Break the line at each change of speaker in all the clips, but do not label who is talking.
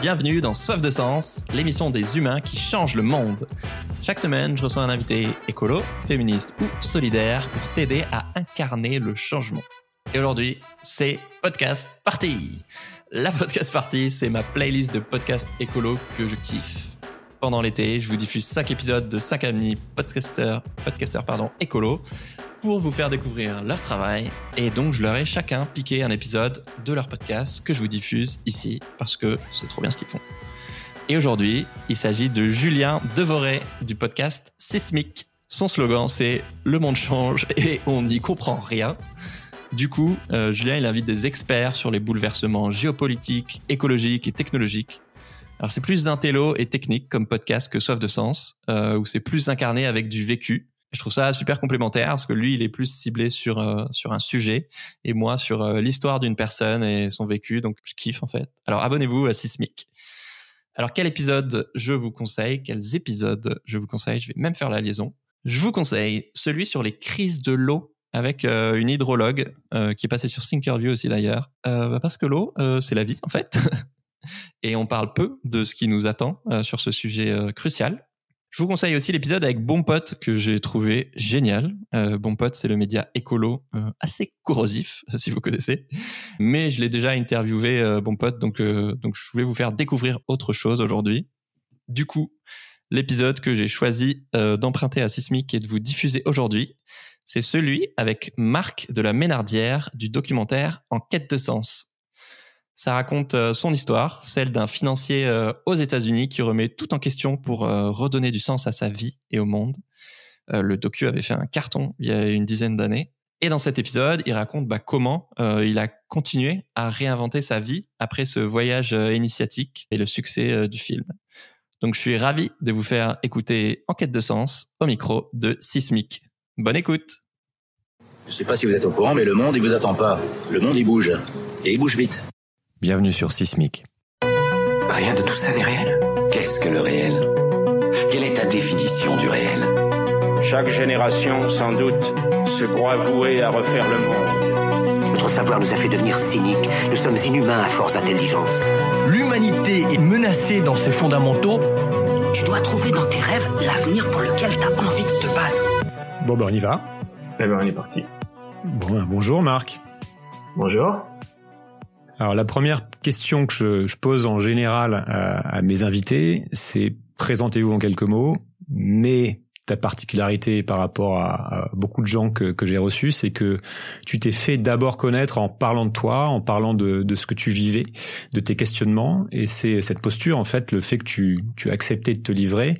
Bienvenue dans Soif de Sens, l'émission des humains qui changent le monde. Chaque semaine, je reçois un invité écolo, féministe ou solidaire pour t'aider à incarner le changement. Et aujourd'hui, c'est Podcast Party. La Podcast Party, c'est ma playlist de podcasts écolo que je kiffe. Pendant l'été, je vous diffuse 5 épisodes de 5 amis podcasteurs, podcasteurs pardon, écolo pour vous faire découvrir leur travail. Et donc, je leur ai chacun piqué un épisode de leur podcast que je vous diffuse ici parce que c'est trop bien ce qu'ils font. Et aujourd'hui, il s'agit de Julien Devoré du podcast Sismic. Son slogan, c'est Le monde change et on n'y comprend rien. Du coup, euh, Julien, il invite des experts sur les bouleversements géopolitiques, écologiques et technologiques. Alors, c'est plus d'intello et technique comme podcast que Soif de Sens, euh, où c'est plus incarné avec du vécu je trouve ça super complémentaire parce que lui, il est plus ciblé sur euh, sur un sujet et moi sur euh, l'histoire d'une personne et son vécu. Donc, je kiffe en fait. Alors, abonnez-vous à Sismic. Alors, quel épisode je vous conseille? Quels épisodes je vous conseille? Je vais même faire la liaison. Je vous conseille celui sur les crises de l'eau avec euh, une hydrologue qui est passée sur Thinkerview aussi d'ailleurs. Bah, parce que l'eau, c'est la vie en fait. et on parle peu de ce qui nous attend sur ce sujet crucial. Je vous conseille aussi l'épisode avec Bon Pote que j'ai trouvé génial. Euh, c'est le média écolo euh, assez corrosif, si vous connaissez. Mais je l'ai déjà interviewé, euh, Bon Pote, donc, donc je voulais vous faire découvrir autre chose aujourd'hui. Du coup, l'épisode que j'ai choisi d'emprunter à Sismic et de vous diffuser aujourd'hui, c'est celui avec Marc de la Ménardière du documentaire En quête de sens. Ça raconte euh, son histoire, celle d'un financier euh, aux États-Unis qui remet tout en question pour euh, redonner du sens à sa vie et au monde. Le docu avait fait un carton il y a une dizaine d'années. Et dans cet épisode, il raconte bah, comment il a continué à réinventer sa vie après ce voyage initiatique et le succès du film. Donc je suis ravi de vous faire écouter Enquête de sens au micro de Sismic. Bonne écoute
Je ne sais pas si vous êtes au courant, mais le monde, il vous attend pas. Le monde, il bouge. Et il bouge vite.
Bienvenue sur Sismic.
Rien de tout ça n'est réel. Qu'est-ce que le réel? Quelle est ta définition du réel?
Chaque génération, sans doute, se croit vouée à refaire le monde.
Notre savoir nous a fait devenir cyniques. Nous sommes inhumains à force d'intelligence.
L'humanité est menacée dans ses fondamentaux.
Tu dois trouver dans tes rêves l'avenir pour lequel tu as envie de te battre.
Bon ben on y va.
Eh ben on est parti.
Bon, ben, bonjour Marc.
Bonjour.
Alors la première question que je, pose en général à, mes invités, c'est présentez-vous en quelques mots, mais ta particularité par rapport à, beaucoup de gens que, j'ai reçus, c'est que tu t'es fait d'abord connaître en parlant de toi, en parlant de, ce que tu vivais, de tes questionnements, et c'est cette posture, en fait, le fait que tu, tu as accepté de te livrer,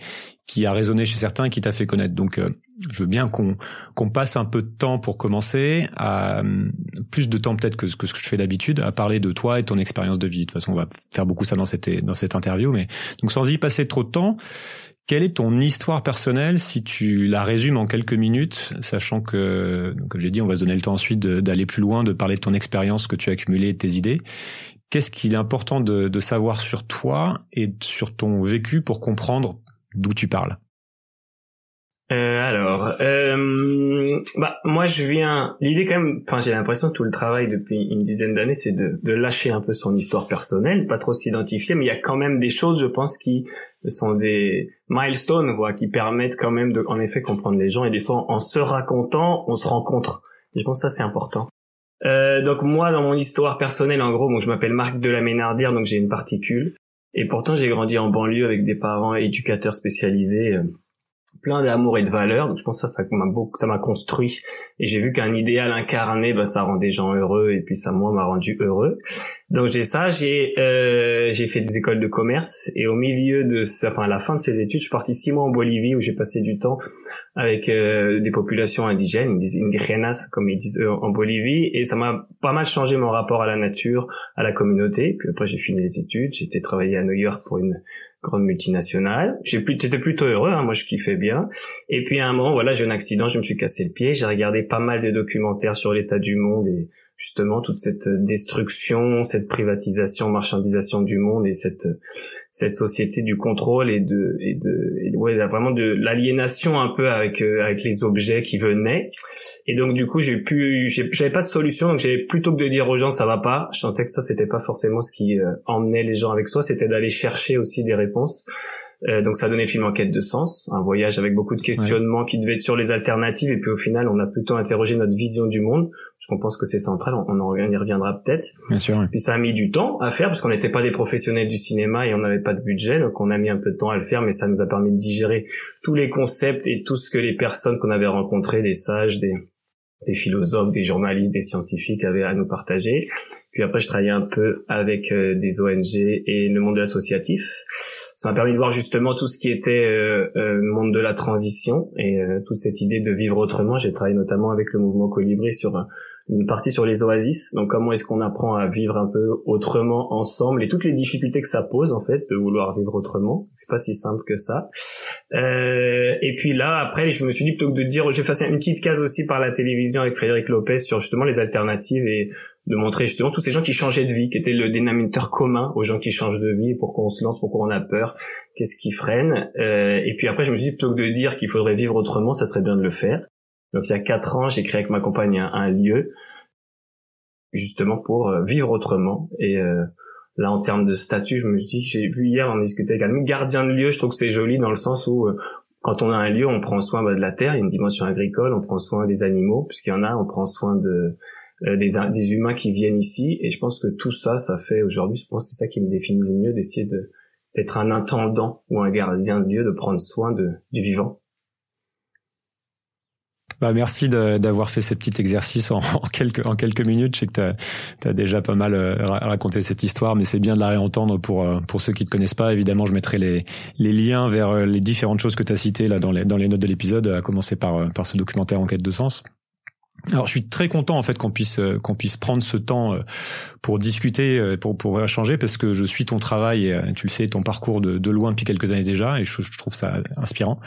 qui a résonné chez certains, qui t'a fait connaître. Donc, euh, je veux bien qu'on passe un peu de temps pour commencer, plus de temps peut-être que, ce que je fais d'habitude, à parler de toi et ton expérience de vie. De toute façon, on va faire beaucoup ça dans cette dans interview, mais donc sans y passer trop de temps. Quelle est ton histoire personnelle si tu la résumes en quelques minutes, sachant que, comme j'ai dit, on va se donner le temps ensuite d'aller plus loin, de parler de ton expérience que tu as accumulée de tes idées. Qu'est-ce qu'il est important de, de savoir sur toi et sur ton vécu pour comprendre d'où tu parles?
Euh, alors, euh, bah moi je viens. L'idée quand même, enfin j'ai l'impression que tout le travail depuis une dizaine d'années, c'est de, de lâcher un peu son histoire personnelle, pas trop s'identifier, mais il y a quand même des choses, je pense, qui sont des milestones, quoi, qui permettent quand même de, en effet, comprendre les gens. Et des fois, en se racontant, on se rencontre. Et je pense que ça c'est important. Euh, donc moi, dans mon histoire personnelle, en gros, moi je m'appelle Marc de la Ménardière, donc j'ai une particule. Et pourtant, j'ai grandi en banlieue avec des parents éducateurs spécialisés. Plein d'amour et de valeur. Donc je pense que ça, m'a beaucoup, ça m'a construit. Et j'ai vu qu'un idéal incarné, bah, ça rend des gens heureux. Et puis ça, moi, m'a rendu heureux. Donc j'ai ça. J'ai euh, j'ai fait des écoles de commerce. Et au milieu de, enfin à la fin de ces études, je suis parti six mois en Bolivie où j'ai passé du temps avec euh, des populations indigènes, indígenas comme ils disent eux en Bolivie. Et ça m'a pas mal changé mon rapport à la nature, à la communauté. Puis après j'ai fini les études. J'ai été travailler à New York pour une grande multinationale. J'étais plutôt heureux, hein, moi je kiffais bien. Et puis à un moment, voilà, j'ai eu un accident, je me suis cassé le pied. J'ai regardé pas mal de documentaires sur l'état du monde et justement toute cette destruction, cette privatisation, marchandisation du monde et cette cette société du contrôle et de et de et ouais vraiment de l'aliénation un peu avec euh, avec les objets qui venaient. Et donc du coup j'ai pu j'avais pas de solution donc j'ai plutôt que de dire aux gens ça va pas je sentais que ça c'était pas forcément ce qui euh, emmenait les gens avec soi c'était d'aller chercher aussi des réponses euh, donc ça donnait film en quête de sens, un voyage avec beaucoup de questionnements qui devaient être sur les alternatives et puis au final on a plutôt interrogé notre vision du monde. Je pense que c'est central, on, en y reviendra peut-être.
Bien sûr.
Puis ça a mis du temps à faire parce qu'on n'était pas des professionnels du cinéma et on n'avait pas de budget, donc on a mis un peu de temps à le faire, mais ça nous a permis de digérer tous les concepts et tout ce que les personnes qu'on avait rencontrées, des sages, des, des philosophes, des journalistes, des scientifiques avaient à nous partager. Puis après, je travaillais un peu avec euh, des ONG et le monde associatif ça m'a permis de voir justement tout ce qui était euh, euh, monde de la transition et euh, toute cette idée de vivre autrement. J'ai travaillé notamment avec le mouvement Colibri sur une partie sur les oasis. Donc comment est-ce qu'on apprend à vivre un peu autrement ensemble et toutes les difficultés que ça pose en fait de vouloir vivre autrement. C'est pas si simple que ça. Euh, et puis là après je me suis dit plutôt que de dire j'ai fait une petite case aussi par la télévision avec Frédéric Lopez sur justement les alternatives et de montrer justement tous ces gens qui changeaient de vie, qui étaient le dénominateur commun aux gens qui changent de vie, pourquoi on se lance, pourquoi on a peur, qu'est-ce qui freine. Euh, et puis après je me suis dit plutôt que de dire qu'il faudrait vivre autrement, ça serait bien de le faire. Donc il y a quatre ans, j'ai créé avec ma compagne un, lieu justement pour euh, vivre autrement. Et euh, là, en termes de statut, je me dis, j'ai vu hier, on discutait également, gardien de lieu, je trouve que c'est joli dans le sens où euh, quand on a un lieu, on prend soin bah, de la terre, il y a une dimension agricole, on prend soin des animaux, puisqu'il y en a, on prend soin de des, des humains qui viennent ici. Et je pense que tout ça, ça fait aujourd'hui, je pense que c'est ça qui me définit le mieux, d'essayer de d'être un intendant ou un gardien de lieu, de prendre soin de, du vivant.
Bah, merci d'avoir fait ce petit exercice en, quelques, en minutes. Je sais que tu as, déjà pas mal euh, raconté cette histoire, mais c'est bien de la réentendre pour, euh, ceux qui ne connaissent pas. Évidemment, je mettrai les, liens vers euh, les différentes choses que tu as citées là, dans, les, notes de l'épisode, à commencer par, par ce documentaire Enquête de sens. Alors je suis très content en fait qu'on puisse euh, qu'on puisse prendre ce temps euh, pour discuter, euh, pour pour échanger parce que je suis ton travail tu le sais ton parcours de, de loin depuis quelques années déjà et je, je trouve ça inspirant.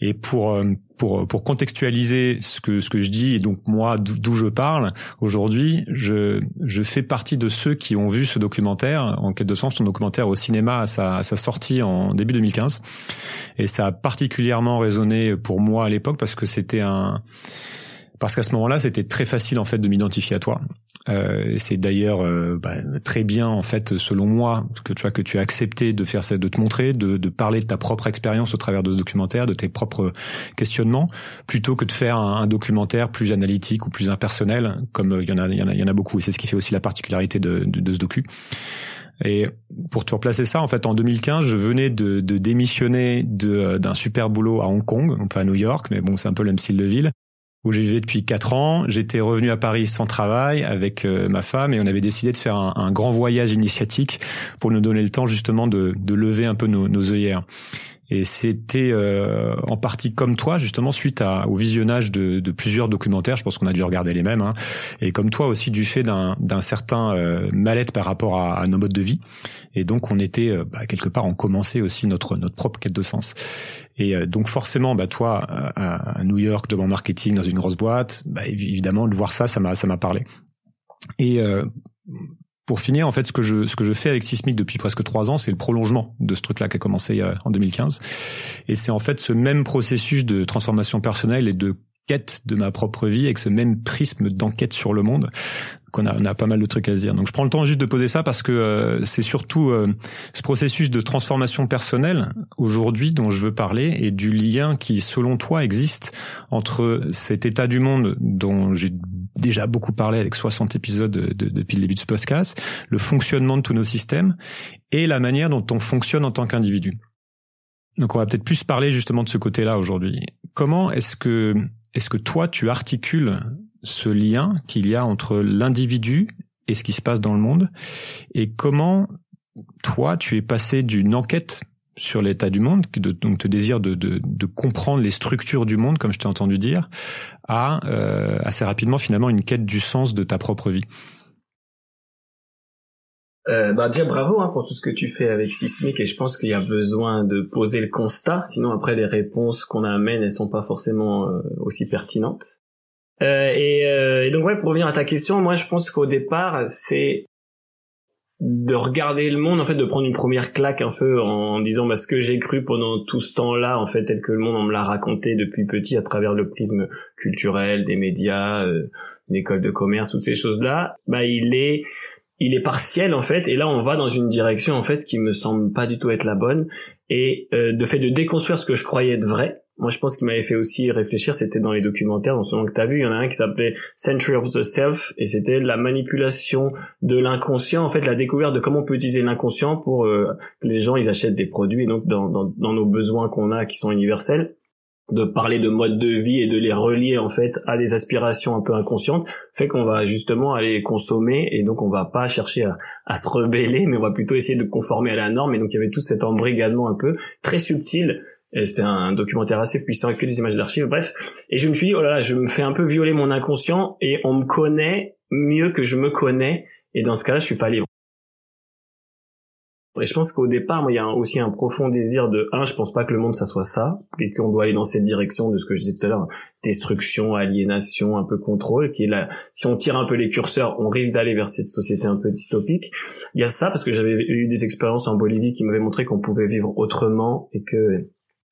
Et pour pour pour contextualiser ce que ce que je dis et donc moi d'où je parle aujourd'hui, je je fais partie de ceux qui ont vu ce documentaire en quête de sens, ton documentaire au cinéma à sa, à sa sortie en début 2015 et ça a particulièrement résonné pour moi à l'époque parce que c'était un parce qu'à ce moment-là, c'était très facile en fait de m'identifier à toi. Euh, c'est d'ailleurs euh, bah, très bien en fait, selon moi, que tu vois que tu as accepté de faire ça, de te montrer, de, de parler de ta propre expérience au travers de ce documentaire, de tes propres questionnements, plutôt que de faire un, documentaire plus analytique ou plus impersonnel, comme euh, il y en a, il y en a, il y en a beaucoup. Et c'est ce qui fait aussi la particularité de, de, de ce docu. Et pour te replacer ça, en fait, en 2015, je venais de, de démissionner d'un super boulot à Hong Kong, pas à New York, mais bon, c'est un peu le même style de ville où j'ai vécu depuis quatre ans. J'étais revenu à Paris sans travail avec euh, ma femme et on avait décidé de faire un, grand voyage initiatique pour nous donner le temps justement de, de lever un peu nos, nos œillères. Et c'était euh, en partie comme toi, justement, suite à, au visionnage de, de, plusieurs documentaires. Je pense qu'on a dû regarder les mêmes. Hein, et comme toi aussi, du fait d'un certain euh, mal-être par rapport à, à, nos modes de vie. Et donc, on était euh, bah, quelque part, on commençait aussi notre notre propre quête de sens. Et euh, donc, forcément, bah toi, à, New York, devant marketing, dans une grosse boîte, bah, évidemment, de voir ça, ça m'a parlé. Et pour finir, en fait, ce que je ce que je fais avec Sismic depuis presque trois ans, c'est le prolongement de ce truc-là qui a commencé euh, en 2015. Et c'est en fait ce même processus de transformation personnelle et de quête de ma propre vie avec ce même prisme d'enquête sur le monde qu'on a, on a pas mal de trucs à se dire. Donc je prends le temps juste de poser ça parce que euh, c'est surtout euh, ce processus de transformation personnelle aujourd'hui dont je veux parler et du lien qui, selon toi, existe entre cet état du monde dont j'ai déjà beaucoup parlé avec 60 épisodes depuis le début de ce podcast, le fonctionnement de tous nos systèmes et la manière dont on fonctionne en tant qu'individu. Donc on va peut-être plus parler justement de ce côté-là aujourd'hui. Comment est-ce que est-ce que toi tu articules ce lien qu'il y a entre l'individu et ce qui se passe dans le monde? Et comment toi tu es passé d'une enquête sur l'état du monde, de, donc te désir de, comprendre les structures du monde, comme je t'ai entendu dire, à euh, assez rapidement finalement une quête du sens de ta propre vie.
Euh, bah déjà bravo hein, pour tout ce que tu fais avec Sismic et je pense qu'il y a besoin de poser le constat, sinon après les réponses qu'on amène elles sont pas forcément euh, aussi pertinentes. Euh, et, et, donc ouais, pour revenir à ta question, moi je pense qu'au départ, c'est de regarder le monde, en fait, de prendre une première claque un peu en disant bah, ce que j'ai cru pendant tout ce temps-là, en fait, tel que le monde on me l'a raconté depuis petit à travers le prisme culturel, des médias, euh, une école de commerce, toutes ces choses-là, bah il est il est partiel en fait et là on va dans une direction en fait qui me semble pas du tout être la bonne. Et euh, de fait de déconstruire ce que je croyais être vrai moi je pense qu'il m'avait fait aussi réfléchir c'était dans les documentaires dans ce que tu as vu il y en a un qui s'appelait Century of the Self et c'était la manipulation de l'inconscient en fait la découverte de comment on peut utiliser l'inconscient pour euh, que les gens ils achètent des produits et donc dans, dans, dans nos besoins qu'on a qui sont universels de parler de mode de vie et de les relier en fait à des aspirations un peu inconscientes fait qu'on va justement aller consommer et donc on va pas chercher à, à, se rebeller mais on va plutôt essayer de conformer à la norme et donc il y avait tout cet embrigadement un peu très subtil et c'était un, documentaire assez puissant avec que des images d'archives bref. Et je me suis dit oh là là je me fais un peu violer mon inconscient et on me connaît mieux que je me connais. Et dans ce cas-là je suis pas libre. Et je pense qu'au départ, moi, il y a aussi un profond désir de, un, je pense pas que le monde, ça soit ça, et qu'on doit aller dans cette direction de ce que je disais tout à l'heure, destruction, aliénation, un peu contrôle, qui est là, si on tire un peu les curseurs, on risque d'aller vers cette société un peu dystopique. Il y a ça, parce que j'avais eu des expériences en Bolivie qui m'avaient montré qu'on pouvait vivre autrement, et que,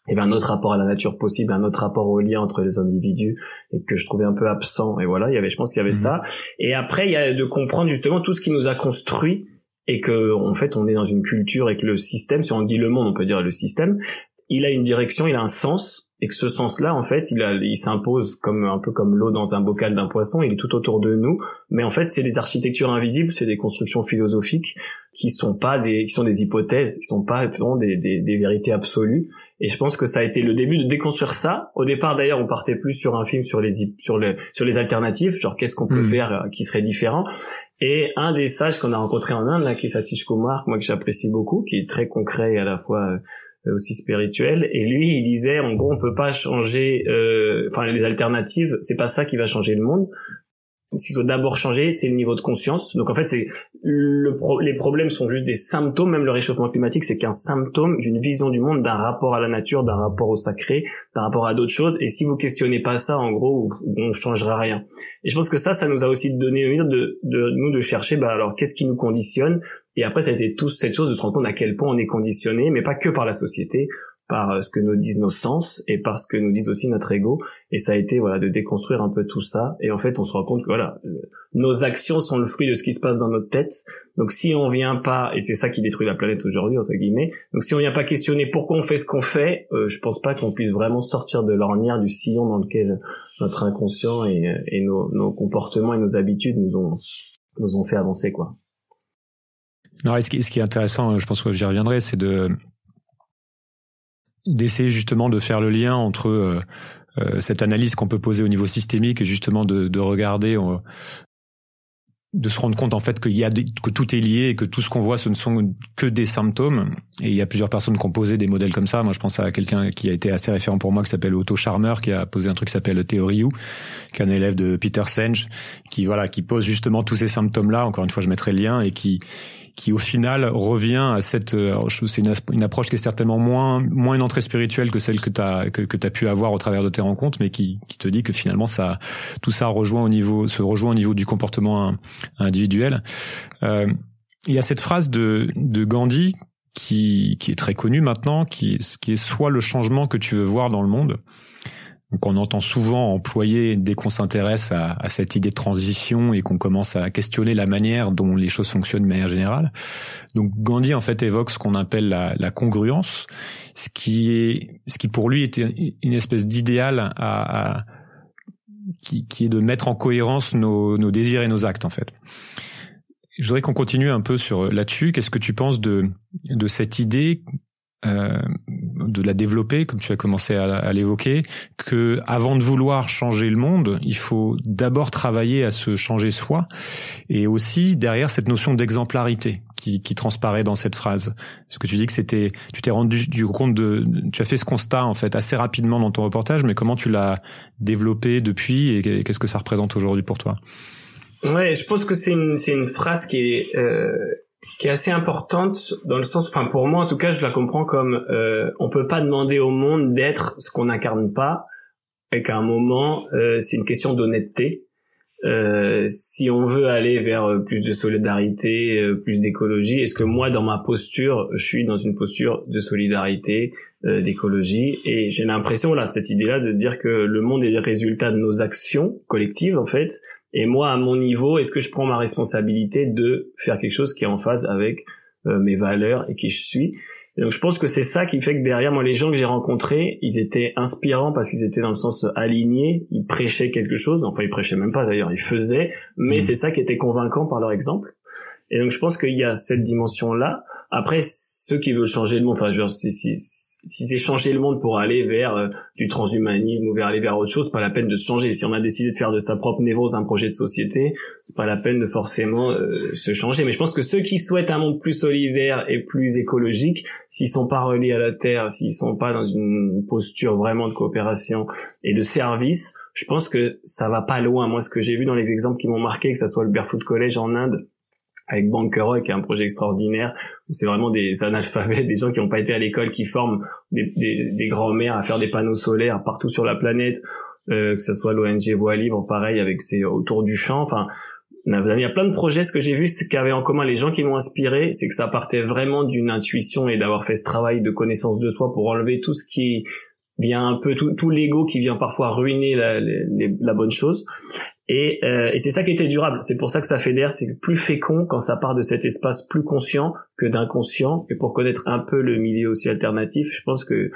et ben, un autre rapport à la nature possible, un autre rapport au lien entre les individus, et que je trouvais un peu absent. Et voilà, il y avait, je pense qu'il y avait mmh. ça. Et après, il y a de comprendre justement tout ce qui nous a construit et que en fait on est dans une culture et que le système, si on dit le monde, on peut dire le système, il a une direction, il a un sens et que ce sens-là, en fait, il, a, il s'impose comme un peu comme l'eau dans un bocal d'un poisson. Il est tout autour de nous, mais en fait, c'est des architectures invisibles, c'est des constructions philosophiques qui sont pas des, qui sont des hypothèses, qui sont pas des, des, des vérités absolues. Et je pense que ça a été le début de déconstruire ça. Au départ, d'ailleurs, on partait plus sur un film sur les sur les sur les alternatives, genre qu'est-ce qu'on peut hmm. faire euh, qui serait différent. Et un des sages qu'on a rencontré en Inde, là, qui est Satish Kumar, moi que j'apprécie beaucoup, qui est très concret et à la fois euh, aussi spirituel. Et lui, il disait, en gros, on peut pas changer, euh, enfin, les alternatives, c'est pas ça qui va changer le monde ce qu'il faut d'abord changer, c'est le niveau de conscience. Donc en fait, c'est le les problèmes sont juste des symptômes. Même le réchauffement climatique, c'est qu'un symptôme d'une vision du monde, d'un rapport à la nature, d'un rapport au sacré, d'un rapport à d'autres choses. Et si vous questionnez pas ça, en gros, on changera rien. Et je pense que ça, ça nous a aussi donné envie de, de nous de chercher. Bah alors, qu'est-ce qui nous conditionne? Et après, ça a été tout cette chose de se rendre compte à quel point on est conditionné, mais pas que par la société par euh, ce que nous disent nos sens et par ce que nous disent aussi notre ego. Et ça a été voilà de déconstruire un peu tout ça. Et en fait on se rend compte que voilà nos actions sont le fruit de ce qui se passe dans notre tête. Donc si on vient pas et c'est ça qui détruit la planète aujourd'hui entre guillemets donc si on vient pas questionner pourquoi on fait ce qu'on fait euh, je pense pas qu'on puisse vraiment sortir de l'ornière du sillon dans lequel notre inconscient et, et nos, nos comportements et nos habitudes nous ont nous ont fait avancer quoi.
Non, qui, ce qui est intéressant, je pense que j'y reviendrai, c'est de d'essayer justement de faire le lien entre euh, euh, cette analyse qu'on peut poser au niveau systémique et justement de, de regarder euh, de se rendre compte en fait qu'il y a que tout est lié et que tout ce qu'on voit ce ne sont que des symptômes. Et il y a plusieurs personnes qui ont posé des modèles comme ça. Moi je pense à quelqu'un qui a été assez référent pour moi qui s'appelle Otto Charmer qui a posé un truc qui s'appelle Theory qui est un élève de Peter Senge qui voilà qui pose justement tous ces symptômes là encore une fois je mettrai le lien et qui qui au final revient à cette euh, c'est une, une, approche qui est certainement moins moins une entrée spirituelle que celle que tu as que, que as pu avoir au travers de tes rencontres mais qui, qui te dit que finalement ça tout ça rejoint au niveau se rejoint au niveau du comportement individuel. Euh, il y a cette phrase de de Gandhi qui qui est très connue maintenant qui qui est soit le changement que tu veux voir dans le monde donc on entend souvent employer dès qu'on s'intéresse à, à, cette idée de transition et qu'on commence à questionner la manière dont les choses fonctionnent de manière générale. Donc Gandhi en fait évoque ce qu'on appelle la, la, congruence, ce qui est ce qui pour lui était une espèce d'idéal à, à qui, qui, est de mettre en cohérence nos, nos désirs et nos actes en fait. Je voudrais qu'on continue un peu sur là-dessus. Qu'est-ce que tu penses de de cette idée euh, de la développer, comme tu as commencé à, l'évoquer, que avant de vouloir changer le monde, il faut d'abord travailler à se changer soi, et aussi derrière cette notion d'exemplarité qui, qui, transparaît dans cette phrase. Ce que tu dis que c'était, tu t'es rendu du compte de, tu as fait ce constat en fait assez rapidement dans ton reportage, mais comment tu l'as développé depuis et qu'est-ce que ça représente aujourd'hui pour toi?
Ouais, je pense que c'est une une phrase qui est euh, qui est assez importante dans le sens, enfin pour moi en tout cas, je la comprends comme euh, on peut pas demander au monde d'être ce qu'on n'incarne pas. et qu'à un moment, euh, c'est une question d'honnêteté. Euh, si on veut aller vers euh, plus de solidarité, euh, plus d'écologie, est-ce que moi, dans ma posture, je suis dans une posture de solidarité, euh, d'écologie? Et j'ai l'impression, là, cette idée-là, de dire que le monde est le résultat de nos actions collectives, en fait. Et moi, à mon niveau, est-ce que je prends ma responsabilité de faire quelque chose qui est en phase avec mes valeurs et qui je suis? Donc je pense que c'est ça qui fait que derrière moi les gens que j'ai rencontrés, ils étaient inspirants parce qu'ils étaient dans le sens aligné, ils prêchaient quelque chose, enfin ils prêchaient même pas d'ailleurs, ils faisaient, mais mmh. c'est ça qui était convaincant par leur exemple. Et donc je pense qu'il y a cette dimension là. Après ceux qui veulent changer le monde, enfin genre si, si si c'est changer le monde pour aller vers euh, du transhumanisme ou vers aller vers autre chose, pas la peine de se changer. Si on a décidé de faire de sa propre névrose un projet de société, c'est pas la peine de forcément euh, se changer. Mais je pense que ceux qui souhaitent un monde plus solidaire et plus écologique, s'ils sont pas reliés à la terre, s'ils sont pas dans une posture vraiment de coopération et de service, je pense que ça va pas loin. Moi, ce que j'ai vu dans les exemples qui m'ont marqué, que ce soit le Barefoot College en Inde, avec Bankeroy, qui est un projet extraordinaire, c'est vraiment des analphabètes, des gens qui n'ont pas été à l'école, qui forment des, des, des grands-mères à faire des panneaux solaires partout sur la planète, euh, que ce soit l'ONG Voix Libre, pareil, avec ses autour du champ, enfin, il y a plein de projets. Ce que j'ai vu, ce qu'avaient en commun les gens qui m'ont inspiré, c'est que ça partait vraiment d'une intuition et d'avoir fait ce travail de connaissance de soi pour enlever tout ce qui vient un peu tout, tout l'ego qui vient parfois ruiner la, la bonne chose et, euh, et c'est ça qui était durable. C'est pour ça que ça fédère, c'est plus fécond quand ça part de cet espace plus conscient que d'inconscient. Et pour connaître un peu le milieu aussi alternatif, je pense que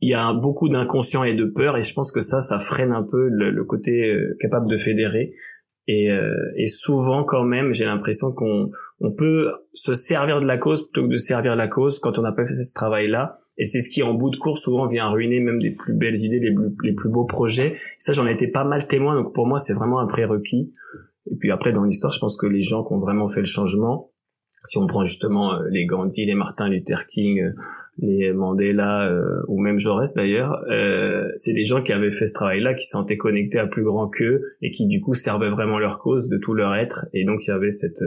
il y a beaucoup d'inconscient et de peur, et je pense que ça, ça freine un peu le, côté euh, capable de fédérer. Et, euh, et souvent, quand même, j'ai l'impression qu'on on peut se servir de la cause plutôt que de servir la cause quand on n'a pas fait ce travail-là et c'est ce qui, en bout de course, souvent vient ruiner même des plus belles idées, les plus, les plus beaux projets. ça, j'en ai été pas mal témoin. Donc pour moi, c'est vraiment un prérequis. Et puis après, dans l'histoire, je pense que les gens qui ont vraiment fait le changement, si on prend justement euh, les Gandhi, les Martin Luther King, euh, les Mandela euh, ou même Jaurès d'ailleurs, c'est des gens qui avaient fait ce travail-là, qui se sentaient connectés à plus grand qu'eux et qui du coup servaient vraiment leur cause de tout leur être. Et donc il y avait cette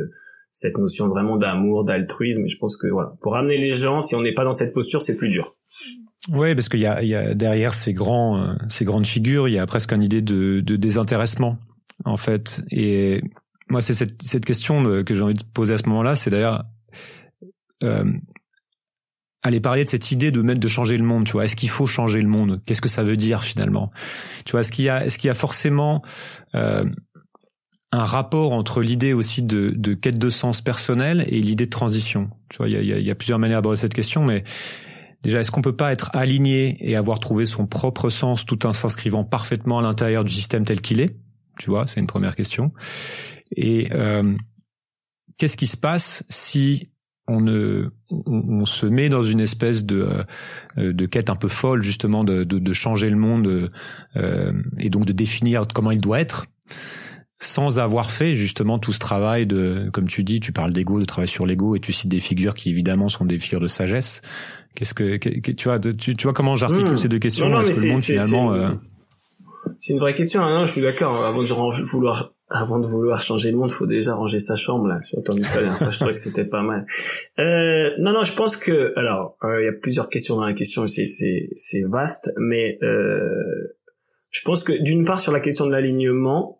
cette notion vraiment d'amour, d'altruisme. Et je pense que voilà, pour amener les gens, si on n'est pas dans cette posture, c'est plus dur.
Oui, parce qu'il y y a derrière ces grands, euh, ces grandes figures, il y a presque une idée de, de désintéressement en fait. Et moi, c'est cette, cette question que j'ai envie de poser à ce moment-là, c'est d'ailleurs euh, aller parler de cette idée de mettre de changer le monde. Tu vois, est-ce qu'il faut changer le monde? Qu'est-ce que ça veut dire finalement? Tu vois, est-ce qu'il y a, est-ce qu'il y a forcément euh, un rapport entre l'idée aussi de, de, quête de sens personnel et l'idée de transition. Tu vois, il y a, y a, plusieurs manières d'aborder cette question, mais déjà, est-ce qu'on peut pas être aligné et avoir trouvé son propre sens tout en s'inscrivant parfaitement à l'intérieur du système tel qu'il est? Tu vois, c'est une première question. Et euh, qu'est-ce qui se passe si on, ne, on, se met dans une espèce de, euh, de quête un peu folle justement de, de, de changer le monde euh, et donc de définir comment il doit être? Sans avoir fait justement tout ce travail de, comme tu dis, tu parles d'ego, de travail sur l'ego, et tu cites des figures qui évidemment sont des figures de sagesse. Qu'est-ce que, tu vois, tu, vois comment j'articule hmm. ces deux questions Est-ce que le monde finalement euh,
C'est une vraie question. Hein, non, je suis d'accord. Avant de vouloir, avant de vouloir changer le monde, faut déjà ranger sa chambre. Là, j'ai entendu ça. je trouvais que c'était pas mal. Euh, non, non, je pense que, alors, euh, il y a plusieurs questions dans la question. C'est, c'est, c'est vaste, mais euh, je pense que d'une part sur la question de l'alignement.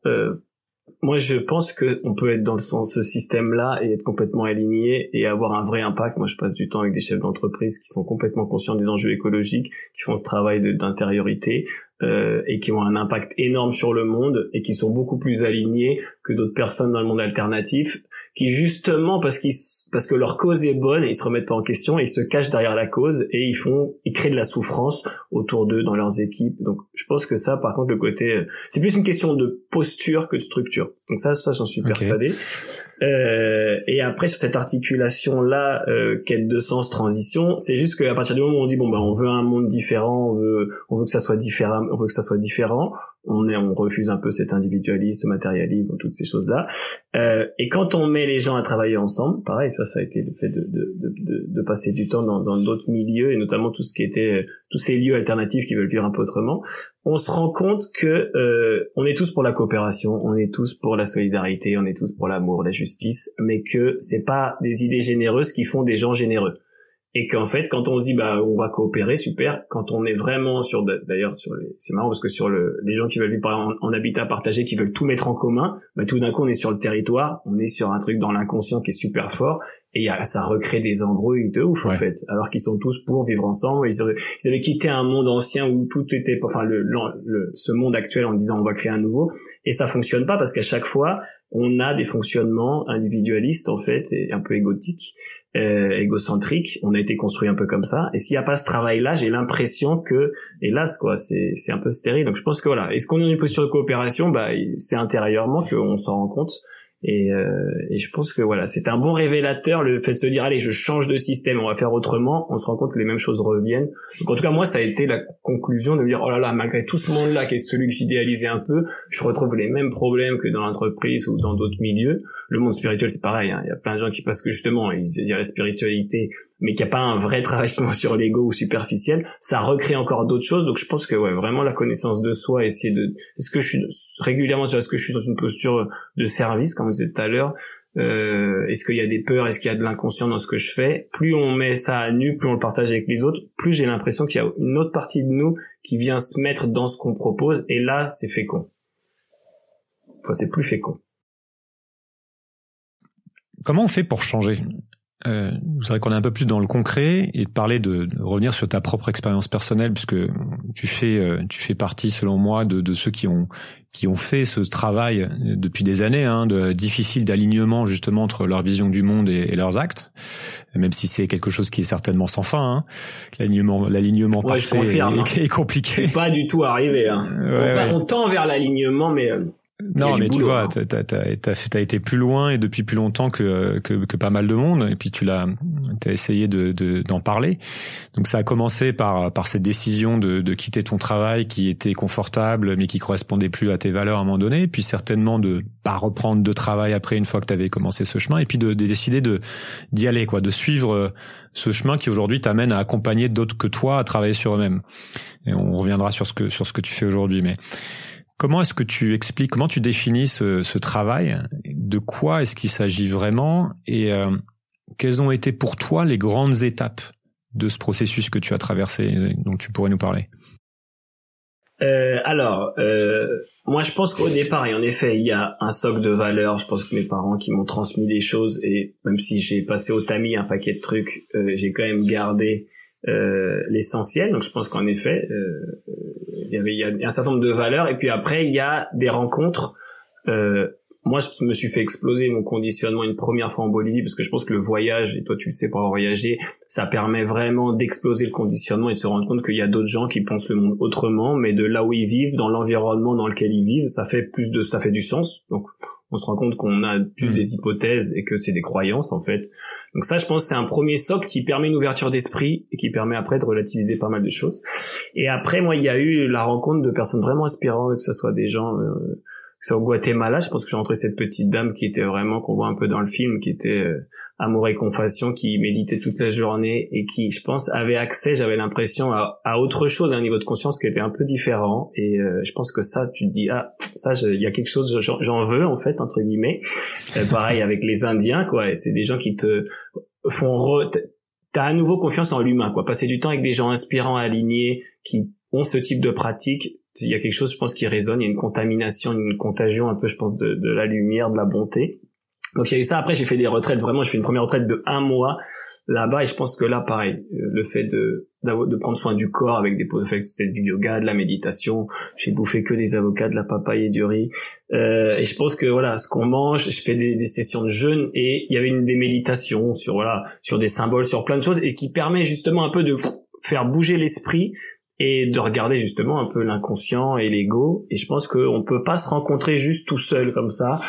Moi, je pense que on peut être dans ce système-là et être complètement aligné et avoir un vrai impact. Moi, je passe du temps avec des chefs d'entreprise qui sont complètement conscients des enjeux écologiques, qui font ce travail d'intériorité euh, et qui ont un impact énorme sur le monde et qui sont beaucoup plus alignés que d'autres personnes dans le monde alternatif, qui justement parce qu'ils parce que leur cause est bonne, ils se remettent pas en question, ils se cachent derrière la cause et ils font, ils créent de la souffrance autour d'eux dans leurs équipes. Donc, je pense que ça, par contre, le côté, c'est plus une question de posture que de structure. Donc ça, ça, j'en suis persuadé. Euh, et après sur cette articulation là, euh, quête de sens, transition, c'est juste qu'à partir du moment où on dit bon bah on veut un monde différent, on veut on veut que ça soit différent, on veut que ça soit différent, on est on refuse un peu cet individualisme, ce matérialisme, toutes ces choses là. Euh, et quand on met les gens à travailler ensemble, pareil, ça ça a été le fait de de, de, de passer du temps dans d'autres milieux et notamment tout ce qui était tous ces lieux alternatifs qui veulent vivre un peu autrement on se rend compte que euh, on est tous pour la coopération, on est tous pour la solidarité, on est tous pour l'amour, la justice, mais que c'est pas des idées généreuses qui font des gens généreux. Et qu'en fait quand on se dit bah on va coopérer super. Quand on est vraiment sur d'ailleurs sur c'est marrant parce que sur le les gens qui veulent vivre en, en, habitat partagé qui veulent tout mettre en commun bah tout d'un coup on est sur le territoire on est sur un truc dans l'inconscient qui est super fort et ça recrée des embrouilles de ouf en fait. Alors qu'ils sont tous pour vivre ensemble. Ils avaient, ils avaient quitté un monde ancien où tout était enfin le, le, ce monde actuel en disant on va créer un nouveau. Et ça fonctionne pas parce qu'à chaque fois on a des fonctionnements individualistes en fait et un peu égotiques euh, égocentriques. On a été construit un peu comme ça. Et s'il n'y a pas ce travail là j'ai l'impression que hélas quoi c'est c'est un peu stérile. Donc je pense que voilà. Est-ce qu'on est dans une posture de coopération? Bah c'est intérieurement qu'on s'en rend compte et, euh, et, je pense que voilà, c'est un bon révélateur le fait de se dire allez, je change de système, on va faire autrement. On se rend compte que les mêmes choses reviennent. Donc en tout cas, moi, ça a été la conclusion de me dire oh là là, malgré tout ce monde-là qui est celui que j'idéalisais un peu, je retrouve les mêmes problèmes que dans l'entreprise ou dans d'autres milieux. Le monde spirituel, c'est pareil. Hein. Il y a plein de gens qui parce que justement ils disent la spiritualité, mais qu'il n'y a pas un vrai travail sur l'ego ou superficiel, ça recrée encore d'autres choses. Donc je pense que ouais, vraiment la connaissance de soi, essayer de, est-ce que je suis régulièrement sur est-ce que je suis dans une posture de service comme tout à l'heure, euh, est-ce qu'il y a des peurs, est-ce qu'il y a de l'inconscient dans ce que je fais? Plus on met ça à nu, plus on le partage avec les autres, plus j'ai l'impression qu'il y a une autre partie de nous qui vient se mettre dans ce qu'on propose, et là, c'est fécond. Enfin, c'est plus fécond.
Comment on fait pour changer? Euh, vous savez qu'on est un peu plus dans le concret et de parler de, revenir sur ta propre expérience personnelle puisque tu fais euh, tu fais partie selon moi de, de ceux qui ont qui ont fait ce travail depuis des années hein, de difficile d'alignement justement entre leur vision du monde et, leurs actes même si c'est quelque chose qui est certainement sans fin hein. l'alignement l'alignement
ouais,
parfait
hein.
est, compliqué
pas du tout arrivé hein. on tend vers l'alignement mais euh,
non, mais tu vois, hein. t'as as, été plus loin et depuis plus longtemps que, que, que pas mal de monde, et puis tu l'as, t'as essayé de d'en parler. Donc ça a commencé par par cette décision de, de quitter ton travail qui était confortable, mais qui correspondait plus à tes valeurs à un moment donné, puis certainement de pas reprendre de travail après une fois que tu avais commencé ce chemin, et puis de, de décider de d'y aller, quoi, de suivre euh, ce chemin qui aujourd'hui t'amène à accompagner d'autres que toi à travailler sur eux-mêmes. Et on reviendra sur ce que sur ce que tu fais aujourd'hui, mais Comment est-ce que tu expliques, comment tu définis ce, travail? De quoi est-ce qu'il s'agit vraiment? Et euh, quelles ont été pour toi les grandes étapes de ce processus que tu as traversé, dont tu pourrais nous parler?
Euh, alors, euh, moi je pense qu'au départ, et en effet, il y a un socle de valeurs. Je pense que mes parents qui m'ont transmis des choses, et même si j'ai passé au tamis un paquet de trucs, euh, j'ai quand même gardé euh, l'essentiel. Donc je pense qu'en effet, euh, y il y a un certain nombre de valeurs. Et puis après, il y a des rencontres. Euh, moi, je me suis fait exploser mon conditionnement une première fois en Bolivie parce que je pense que le voyage, et toi tu le sais pour voyagé, ça permet vraiment d'exploser le conditionnement et de se rendre compte qu'il y a d'autres gens qui pensent le monde autrement, mais de là où ils vivent, dans l'environnement dans lequel ils vivent, ça fait plus de, ça fait du sens. Donc, on se rend compte qu'on a juste mm. des hypothèses et que c'est des croyances en fait. Donc ça, je pense, c'est un premier socle qui permet une ouverture d'esprit et qui permet après de relativiser pas mal de choses. Et après, moi, il y a eu la rencontre de personnes vraiment inspirantes, que ce soit des gens euh, c'est au Guatemala, je pense que j'ai rencontré cette petite dame qui était vraiment, qu'on voit un peu dans le film, qui était euh, amour et confession, qui méditait toute la journée et qui, je pense, avait accès, j'avais l'impression, à, autre chose, à un niveau de conscience qui était un peu différent. Et euh, je pense que ça, tu te dis, ah, ça, il y a quelque chose, j'en veux, en fait, entre guillemets. Euh, pareil avec les Indiens, quoi. C'est des gens qui te font... Re... T'as à nouveau confiance en l'humain, quoi. Passer du temps avec des gens inspirants, alignés, qui ont ce type de pratique, il y a quelque chose, je pense, qui résonne. Il y a une contamination, une contagion un peu, je pense, de, de la lumière, de la bonté. Donc il y a eu ça. Après, j'ai fait des retraites. Vraiment, je fais une première retraite de un mois là-bas et je pense que là, pareil, euh, le fait de de prendre soin du corps avec des fait c'était du yoga, de la méditation. J'ai bouffé que des avocats, de la papaye et du riz. Euh, et je pense que voilà, ce qu'on mange, je fais des, des, sessions de jeûne et il y avait une des méditations sur voilà, sur des symboles, sur plein de choses et qui permet justement un peu de faire bouger l'esprit et de regarder justement un peu l'inconscient et l'ego. Et je pense qu'on peut pas se rencontrer juste tout seul comme ça.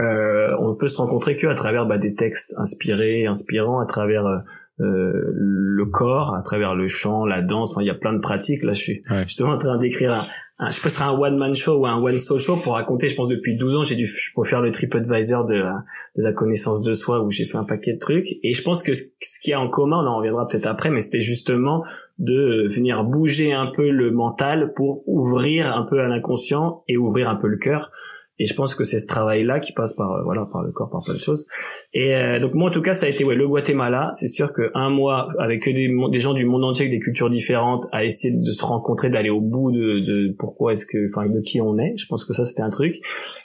Euh, on peut se rencontrer que à travers bah, des textes inspirés, inspirants, à travers euh, euh, le corps, à travers le chant, la danse. Enfin, il y a plein de pratiques. Là, je suis justement en train d'écrire un, un, je peux un one man show ou un one soul show pour raconter. Je pense depuis 12 ans, j'ai dû, je peux faire le TripAdvisor de la, de la connaissance de soi où j'ai fait un paquet de trucs. Et je pense que ce, ce qu'il y a en commun, on en reviendra peut-être après, mais c'était justement de venir bouger un peu le mental pour ouvrir un peu à l'inconscient et ouvrir un peu le cœur. Et je pense que c'est ce travail-là qui passe par euh, voilà par le corps, par plein de choses. Et euh, donc moi en tout cas ça a été ouais le Guatemala. C'est sûr que un mois avec des, gens du monde entier, avec des cultures différentes, à essayer de se rencontrer, d'aller au bout de, de pourquoi est-ce que, enfin de qui on est. Je pense que ça c'était un truc.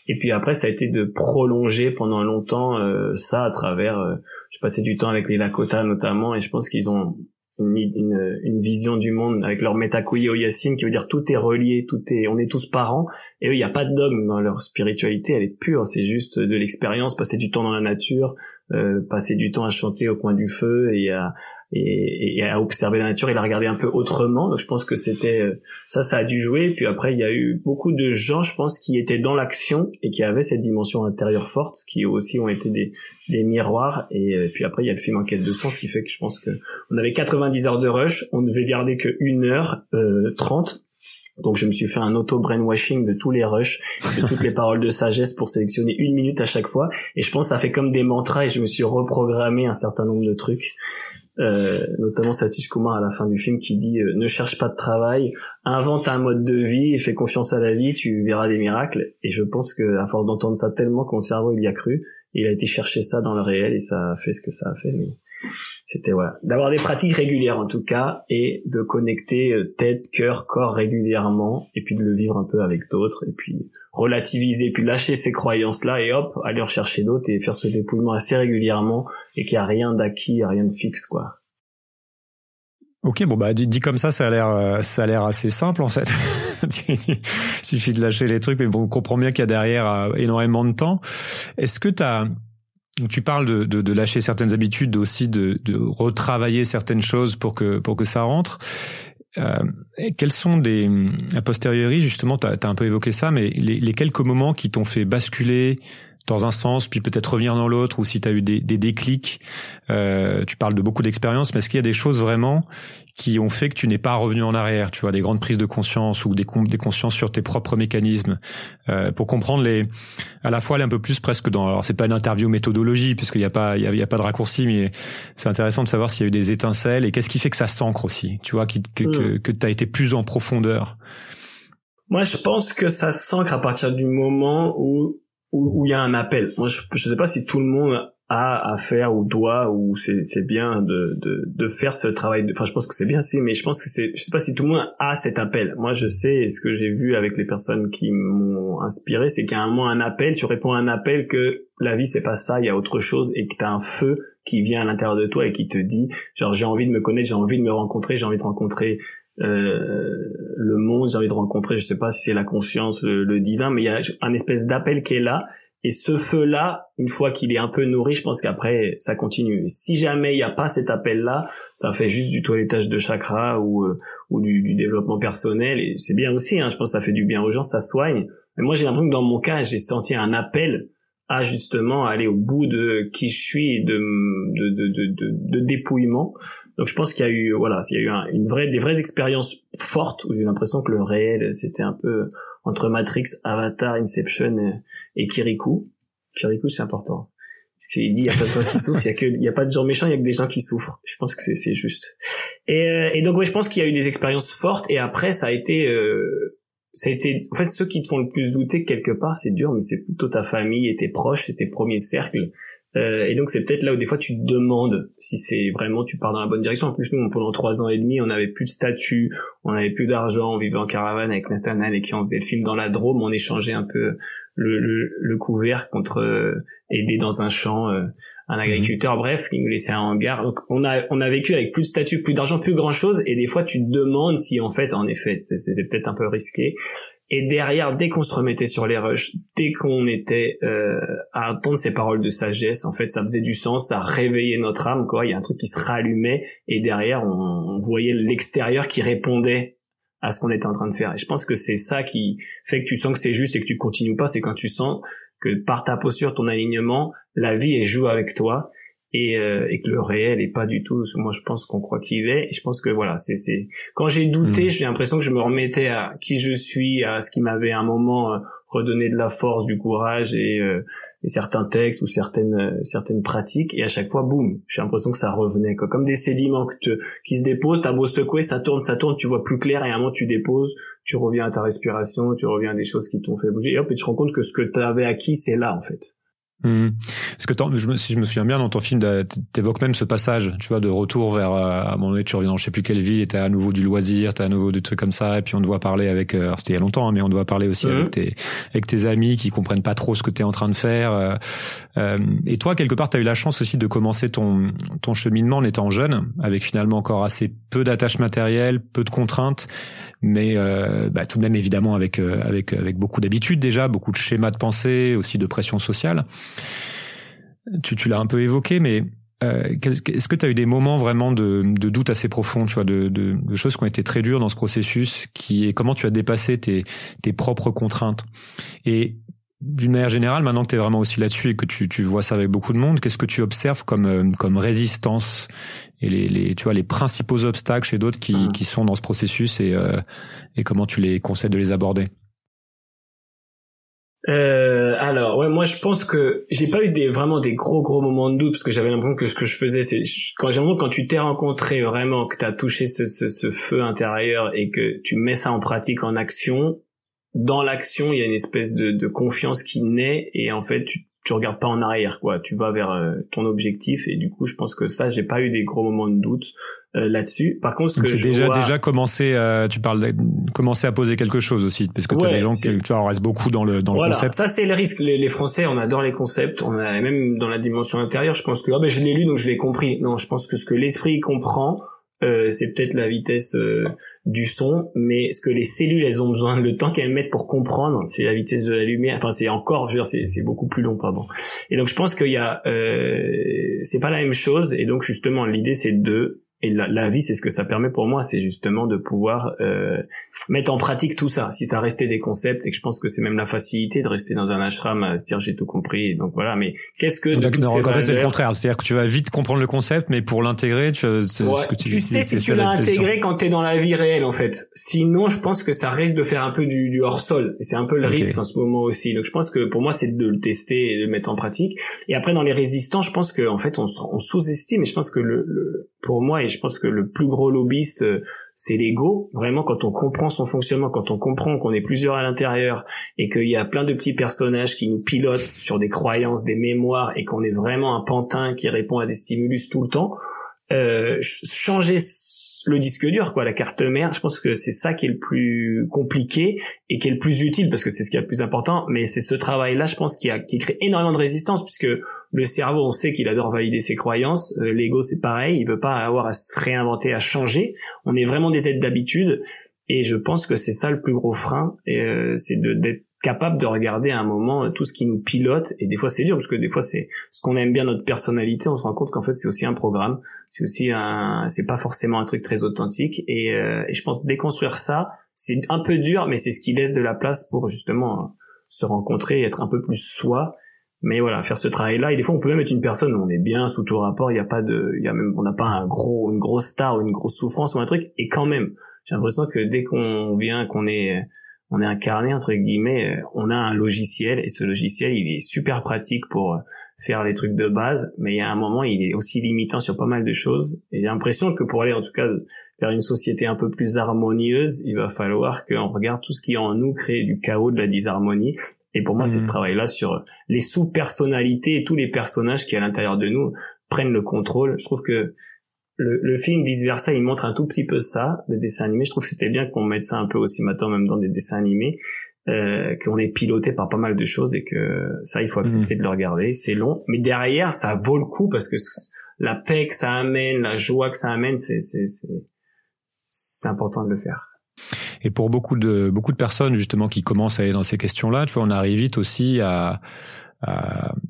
Et puis après ça a été de prolonger pendant longtemps euh, ça à travers. Euh, j'ai passé du temps avec les Lakota notamment, et je pense qu'ils ont une, une, une, vision du monde avec leur Metakuyo Yasin qui veut dire tout est relié, tout est, on est tous parents. Et eux, il n'y a pas de dogme dans leur spiritualité, elle est pure. C'est juste de l'expérience, passer du temps dans la nature, euh, passer du temps à chanter au coin du feu et à, et, et, à observer la nature et la regarder un peu autrement. Donc je pense que c'était euh, ça, ça a dû jouer. puis après, il y a eu beaucoup de gens, je pense, qui étaient dans l'action et qui avaient cette dimension intérieure forte, qui aussi ont été des, des miroirs. Et, euh, puis après, il y a le film Enquête de sens, qui fait que je pense que on avait 90 heures de rush, on ne devait garder que 1 heure euh, 30 donc je me suis fait un auto brainwashing de tous les rushs, de toutes les paroles de sagesse pour sélectionner une minute à chaque fois. Et je pense que ça fait comme des mantras et je me suis reprogrammé un certain nombre de trucs. Euh, notamment Satish Kumar à la fin du film qui dit euh, ne cherche pas de travail, invente un mode de vie et fais confiance à la vie, tu verras des miracles. Et je pense que à force d'entendre ça tellement que mon cerveau il y a cru, il a été chercher ça dans le réel et ça a fait ce que ça a fait. C'était voilà, d'avoir des pratiques régulières en tout cas et de connecter euh, tête, cœur, corps régulièrement et puis de le vivre un peu avec d'autres et puis relativiser puis lâcher ces croyances là et hop aller rechercher d'autres et faire ce dépouillement assez régulièrement et qu'il n'y a rien d'acquis, rien de fixe quoi.
Ok, bon bah dit, dit comme ça, ça a l'air euh, ça a l'air assez simple en fait. Il suffit de lâcher les trucs, mais bon, on comprend bien qu'il y a derrière euh, énormément de temps. Est-ce que tu as tu parles de, de, de, lâcher certaines habitudes, aussi de, de, retravailler certaines choses pour que pour que ça rentre. Euh, quels sont des a posteriori justement, tu as, un peu évoqué ça, mais les, les quelques moments qui t'ont fait basculer dans un sens, puis peut-être revenir dans l'autre, ou si tu as eu des, des déclics. Euh, tu parles de beaucoup d'expériences, mais est-ce qu'il y a des choses vraiment qui ont fait que tu n'es pas revenu en arrière, tu vois, des grandes prises de conscience ou des, des consciences sur tes propres mécanismes, euh, pour comprendre les, à la fois aller un peu plus presque dans, alors c'est pas une interview méthodologie puisqu'il n'y a pas, il y a, pas de raccourci, mais c'est intéressant de savoir s'il y a eu des étincelles et qu'est-ce qui fait que ça s'ancre aussi, tu vois, qui, que, que, hmm. que tu as été plus en profondeur.
Moi, je pense que ça s'ancre à partir du moment où où il y a un appel. Moi, je, je sais pas si tout le monde a à faire ou doit ou c'est bien de, de, de faire ce travail enfin je pense que c'est bien c'est mais je pense que c'est je sais pas si tout le monde a cet appel. Moi je sais ce que j'ai vu avec les personnes qui m'ont inspiré c'est qu'il y a un moment un appel tu réponds à un appel que la vie c'est pas ça il y a autre chose et que tu as un feu qui vient à l'intérieur de toi et qui te dit genre j'ai envie de me connaître j'ai envie de me rencontrer j'ai envie de rencontrer euh, le monde j'ai envie de rencontrer je sais pas si c'est la conscience le, le divin mais il y a un espèce d'appel qui est là et ce feu-là, une fois qu'il est un peu nourri, je pense qu'après, ça continue. Si jamais il n'y a pas cet appel-là, ça fait juste du toilettage de chakra ou, euh, du, développement personnel. Et c'est bien aussi, hein, je pense que ça fait du bien aux gens, ça soigne. Mais moi, j'ai l'impression que dans mon cas, j'ai senti un appel à justement aller au bout de qui je suis, de, de, de, de, de dépouillement. Donc je pense qu'il y a eu voilà, il y a eu une vraie des vraies expériences fortes où j'ai l'impression que le réel c'était un peu entre Matrix, Avatar, Inception et, Kirikou. Kirikou, c'est important. Parce qu'il dit, il y a pas de gens qui souffrent, il a que, y a pas de gens méchants, il y a que des gens qui souffrent. Je pense que c'est, juste. Et, euh, et donc, oui, je pense qu'il y a eu des expériences fortes et après, ça a été, euh, ça a été, en fait, ceux qui te font le plus douter quelque part, c'est dur, mais c'est plutôt ta famille et tes proches, c'est tes premiers cercles. Euh, et donc c'est peut-être là où des fois tu te demandes si c'est vraiment tu pars dans la bonne direction. En plus nous pendant trois ans et demi on n'avait plus de statut, on n'avait plus d'argent, on vivait en caravane avec Nathanael et qui on faisait le film dans la Drôme, on échangeait un peu le, le, le couvert contre euh, aider dans un champ euh, un agriculteur, bref, qui nous laissait un hangar. Donc on a on a vécu avec plus de statut, plus d'argent, plus grand chose, et des fois tu te demandes si en fait en effet c'était peut-être un peu risqué. Et derrière, dès qu'on se remettait sur les rushs, dès qu'on était euh, à entendre ces paroles de sagesse, en fait, ça faisait du sens, ça réveillait notre âme, quoi. Il y a un truc qui se rallumait, et derrière, on, voyait l'extérieur qui répondait à ce qu'on était en train de faire. Et je pense que c'est ça qui fait que tu sens que c'est juste et que tu continues pas, c'est quand tu sens que par ta posture, ton alignement, la vie est joue avec toi et, euh, et que le réel est pas du tout moi je pense qu'on croit qu'il est et je pense que voilà c'est c'est quand j'ai douté hmm. j'ai l'impression que je me remettais à qui je suis à ce qui m'avait à un moment euh, redonné de la force du courage et euh, certains textes ou certaines euh, certaines pratiques et à chaque fois boum j'ai l'impression que ça revenait quoi. comme des sédiments qui se déposent t'as beau secouer ça tourne ça tourne tu vois plus clair et à un moment tu déposes tu reviens à ta respiration tu reviens à des choses qui t'ont fait bouger et hop et tu te rends compte que ce que tu avais acquis c'est là en fait
Mmh. Parce que je si je me souviens bien dans ton film, t'évoques même ce passage, tu vois, de retour vers euh, à un moment donné, tu reviens dans je sais plus quelle ville, et t'as à nouveau du loisir, t'as à nouveau des trucs comme ça, et puis on doit parler avec, euh, alors c'était il y a longtemps, hein, mais on doit parler aussi avec mmh. tes avec tes amis qui comprennent pas trop ce que t'es en train de faire. Euh, et toi, quelque part, t'as eu la chance aussi de commencer ton ton cheminement en étant jeune, avec finalement encore assez peu d'attaches matérielles, peu de contraintes mais euh, bah, tout de même évidemment avec euh, avec avec beaucoup d'habitudes déjà, beaucoup de schémas de pensée, aussi de pression sociale. Tu, tu l'as un peu évoqué, mais euh, est-ce que tu as eu des moments vraiment de, de doute assez profonds, tu vois, de, de, de, choses qui ont été très dures dans ce processus, qui est comment tu as dépassé tes, tes propres contraintes? Et d'une manière générale, maintenant que tu es vraiment aussi là-dessus et que tu, tu vois ça avec beaucoup de monde, qu'est-ce que tu observes comme, euh, comme résistance et les, les, tu vois, les principaux obstacles chez d'autres qui, mmh. qui sont dans ce processus et, euh, et comment tu les conseilles de les aborder
euh, alors ouais moi je pense que j'ai pas eu des vraiment des gros gros moments de doute parce que j'avais l'impression que ce que je faisais c'est quand j'ai quand tu t'es rencontré vraiment que tu as touché ce, ce, ce, feu intérieur et que tu mets ça en pratique en action dans l'action il y a une espèce de, de confiance qui naît et en fait tu tu regardes pas en arrière quoi. Tu vas vers euh, ton objectif et du coup je pense que ça j'ai pas eu des gros moments de doute euh, là-dessus. Par contre ce que
je déjà déjà commencé euh, tu parles de commencer à poser quelque chose aussi parce que tu as des gens qui tu vois reste beaucoup dans le dans
voilà,
le concept.
ça c'est le risque. Les, les, français on adore les concepts. On a même dans la dimension intérieure je pense que ah ben je l'ai lu donc je l'ai compris. Non je pense que ce que l'esprit comprend euh, c'est peut-être la vitesse euh, du son, mais ce que les cellules elles ont besoin, le temps qu'elles mettent pour comprendre, c'est la vitesse de la lumière. Enfin, c'est encore, je veux dire, c'est beaucoup plus long, pardon. Et donc, je pense qu'il y a, euh, c'est pas la même chose. Et donc, justement, l'idée c'est de et la, la vie, c'est ce que ça permet pour moi, c'est justement de pouvoir euh, mettre en pratique tout ça. Si ça restait des concepts, et que je pense que c'est même la facilité de rester dans un ashram à se dire j'ai tout compris. Donc voilà, mais qu'est-ce que
donc, non, en fait, c'est le contraire. C'est-à-dire que tu vas vite comprendre le concept, mais pour l'intégrer, tu, ouais,
ce que tu, tu sais si tu l'as intégré quand t'es dans la vie réelle, en fait. Sinon, je pense que ça risque de faire un peu du, du hors sol. C'est un peu le risque en ce moment aussi. Donc je pense que pour moi, c'est de le tester et de le mettre en pratique. Et après, dans les résistants, je pense qu'en en fait, on, on sous-estime. Et je pense que le, le pour moi, et je pense que le plus gros lobbyiste, euh, c'est l'ego. Vraiment, quand on comprend son fonctionnement, quand on comprend qu'on est plusieurs à l'intérieur et qu'il y a plein de petits personnages qui nous pilotent sur des croyances, des mémoires et qu'on est vraiment un pantin qui répond à des stimulus tout le temps, euh, changer le disque dur, quoi, la carte mère. Je pense que c'est ça qui est le plus compliqué et qui est le plus utile parce que c'est ce qui est le plus important. Mais c'est ce travail-là, je pense, qui, a, qui crée énormément de résistance puisque le cerveau, on sait qu'il adore valider ses croyances. Euh, l'ego, c'est pareil. Il veut pas avoir à se réinventer, à changer. On est vraiment des aides d'habitude. Et je pense que c'est ça le plus gros frein, euh, c'est d'être capable de regarder à un moment tout ce qui nous pilote. Et des fois c'est dur parce que des fois c'est ce qu'on aime bien notre personnalité. On se rend compte qu'en fait c'est aussi un programme. C'est aussi un c'est pas forcément un truc très authentique. Et, euh, et je pense déconstruire ça c'est un peu dur mais c'est ce qui laisse de la place pour justement se rencontrer et être un peu plus soi. Mais voilà faire ce travail là et des fois on peut même être une personne où on est bien sous tout rapport. Il y a pas de il y a même on n'a pas un gros une grosse star ou une grosse souffrance ou un truc. Et quand même j'ai l'impression que dès qu'on vient qu'on est on est incarné entre guillemets, euh, on a un logiciel et ce logiciel il est super pratique pour euh, faire les trucs de base, mais il y a un moment il est aussi limitant sur pas mal de choses. Et j'ai l'impression que pour aller en tout cas vers une société un peu plus harmonieuse, il va falloir qu'on regarde tout ce qui en nous crée du chaos, de la disharmonie. Et pour moi, c'est ce mmh. travail-là sur les sous-personnalités et tous les personnages qui à l'intérieur de nous prennent le contrôle. Je trouve que le, le, film vice versa il montre un tout petit peu ça le dessin animé. Je trouve que c'était bien qu'on mette ça un peu aussi maintenant même dans des dessins animés euh, qu'on est piloté par pas mal de choses et que ça il faut accepter mm. de le regarder. C'est long. Mais derrière ça vaut le coup parce que la paix que ça amène la joie que ça amène c'est c'est c'est important de le faire.
Et pour beaucoup de beaucoup de personnes justement qui commencent à aller dans ces questions là tu vois on arrive vite aussi à euh,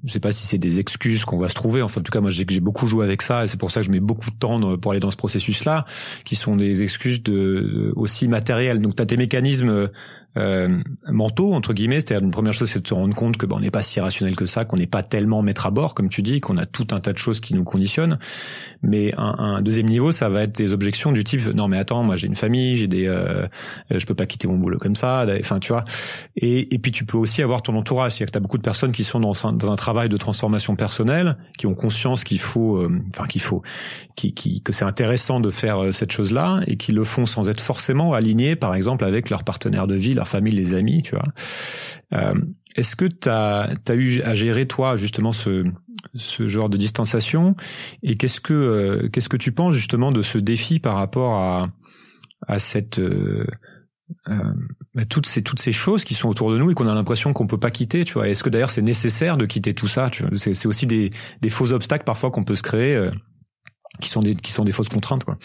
je sais pas si c'est des excuses qu'on va se trouver. Enfin, en tout cas, moi, j'ai beaucoup joué avec ça, et c'est pour ça que je mets beaucoup de temps pour aller dans ce processus-là, qui sont des excuses de, aussi matérielles. Donc, tu as mécanismes euh, mentaux entre guillemets. C'est-à-dire une première chose, c'est de se rendre compte que ben, on n'est pas si rationnel que ça, qu'on n'est pas tellement maître à bord, comme tu dis, qu'on a tout un tas de choses qui nous conditionnent. Mais un, un, deuxième niveau, ça va être des objections du type non mais attends, moi j'ai une famille, j'ai des, euh, je peux pas quitter mon boulot comme ça. Enfin tu vois. Et, et puis tu peux aussi avoir ton entourage, c'est-à-dire que tu as beaucoup de personnes qui sont dans un, dans un travail de transformation personnelle, qui ont conscience qu'il faut, euh, enfin qu'il faut, qui, qui, que c'est intéressant de faire euh, cette chose-là et qui le font sans être forcément alignés, par exemple avec leur partenaire de vie, leur famille, les amis, tu vois. Euh, Est-ce que tu as, eu à gérer toi justement ce, ce genre de distanciation? Et qu'est-ce que euh, qu'est-ce que tu penses justement de ce défi par rapport à à cette euh, toutes ces toutes ces choses qui sont autour de nous et qu'on a l'impression qu'on peut pas quitter tu vois? Est-ce que d'ailleurs c'est nécessaire de quitter tout ça c'est aussi des des faux obstacles parfois qu'on peut se créer qui sont des qui sont des fausses contraintes quoi.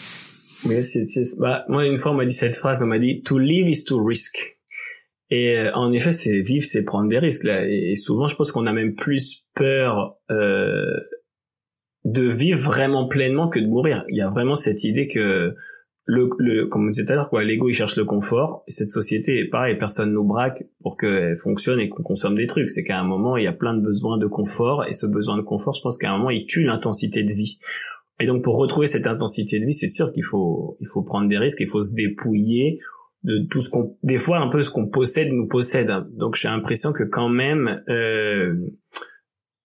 Oui c'est bah moi une fois on m'a dit cette phrase on m'a dit to live is to risk et euh, en effet, c'est vivre, c'est prendre des risques. Et, souvent, je pense qu'on a même plus peur euh, de vivre vraiment pleinement que de mourir. Il y a vraiment cette idée que le, le comme on disait tout à l'heure, quoi, l'ego il cherche le confort. Et cette société est pareil, personne nous braque pour qu'elle fonctionne et qu'on consomme des trucs. C'est qu'à un moment, il y a plein de besoins de confort, et ce besoin de confort, je pense qu'à un moment, il tue l'intensité de vie. Et donc, pour retrouver cette intensité de vie, c'est sûr qu'il faut, il faut prendre des risques, il faut se dépouiller de tout ce qu'on des fois un peu ce qu'on possède nous possède. Donc j'ai l'impression que quand même euh,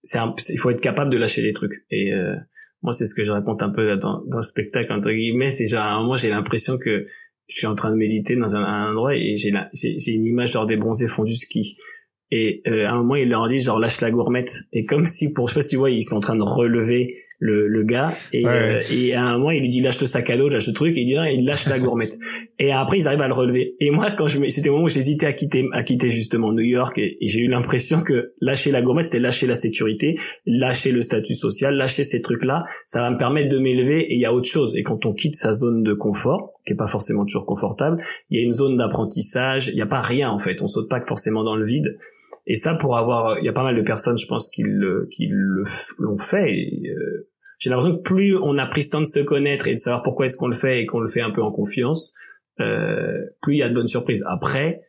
c'est il faut être capable de lâcher les trucs. Et euh, moi c'est ce que je raconte un peu dans, dans le spectacle entre guillemets. C'est genre à un moment j'ai l'impression que je suis en train de méditer dans un, endroit et j'ai j'ai une image genre des bronzés font du ski. Et euh, à un moment il leur dit genre lâche la gourmette. Et comme si pour je sais pas si tu vois ils sont en train de relever le, le gars et, euh, et à un moment il lui dit lâche le sac à dos lâche le truc et il dit non, il lâche la gourmette. Et après ils arrivent à le relever. Et moi quand je c'était au moment où j'hésitais à quitter à quitter justement New York et, j'ai eu l'impression que lâcher la gourmette c'était lâcher la sécurité lâcher le statut social lâcher ces trucs là ça va me permettre de m'élever et il y a autre chose. Et quand on quitte sa zone de confort qui est pas forcément toujours confortable il y a une zone d'apprentissage il n'y a pas rien en fait. On saute pas forcément dans le vide et ça, pour avoir, il y a pas mal de personnes, je pense, qui le, qui l'ont fait. Euh, j'ai l'impression que plus on a pris ce temps de se connaître et de savoir pourquoi est-ce qu'on le fait et qu'on le fait un peu en confiance, euh, plus il y a de bonnes surprises. Après,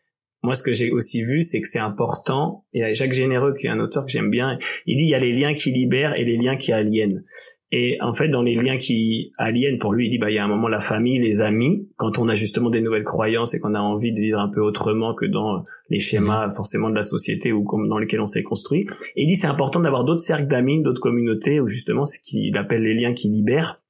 moi, ce que j'ai aussi vu, c'est que c'est important. Et Jacques Généreux, qui est un auteur que j'aime bien, il dit il y a les liens qui libèrent et les liens qui aliènent. Et en fait, dans les liens qui aliènent, pour lui, il dit, bah, il y a un moment la famille, les amis, quand on a justement des nouvelles croyances et qu'on a envie de vivre un peu autrement que dans les schémas mmh. forcément de la société ou dans lesquels on s'est construit. Et il dit, c'est important d'avoir d'autres cercles d'amis, d'autres communautés où justement, c'est qu'il appelle les liens qui libèrent.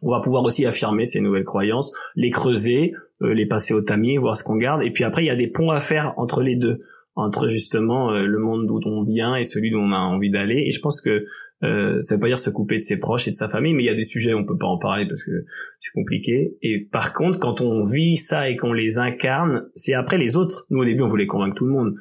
On va pouvoir aussi affirmer ces nouvelles croyances, les creuser, euh, les passer au tamis, voir ce qu'on garde. Et puis après, il y a des ponts à faire entre les deux entre justement euh, le monde d'où on vient et celui d'où on a envie d'aller. Et je pense que euh, ça veut pas dire se couper de ses proches et de sa famille, mais il y a des sujets où on peut pas en parler parce que c'est compliqué. Et par contre, quand on vit ça et qu'on les incarne, c'est après les autres. Nous au début, on voulait convaincre tout le monde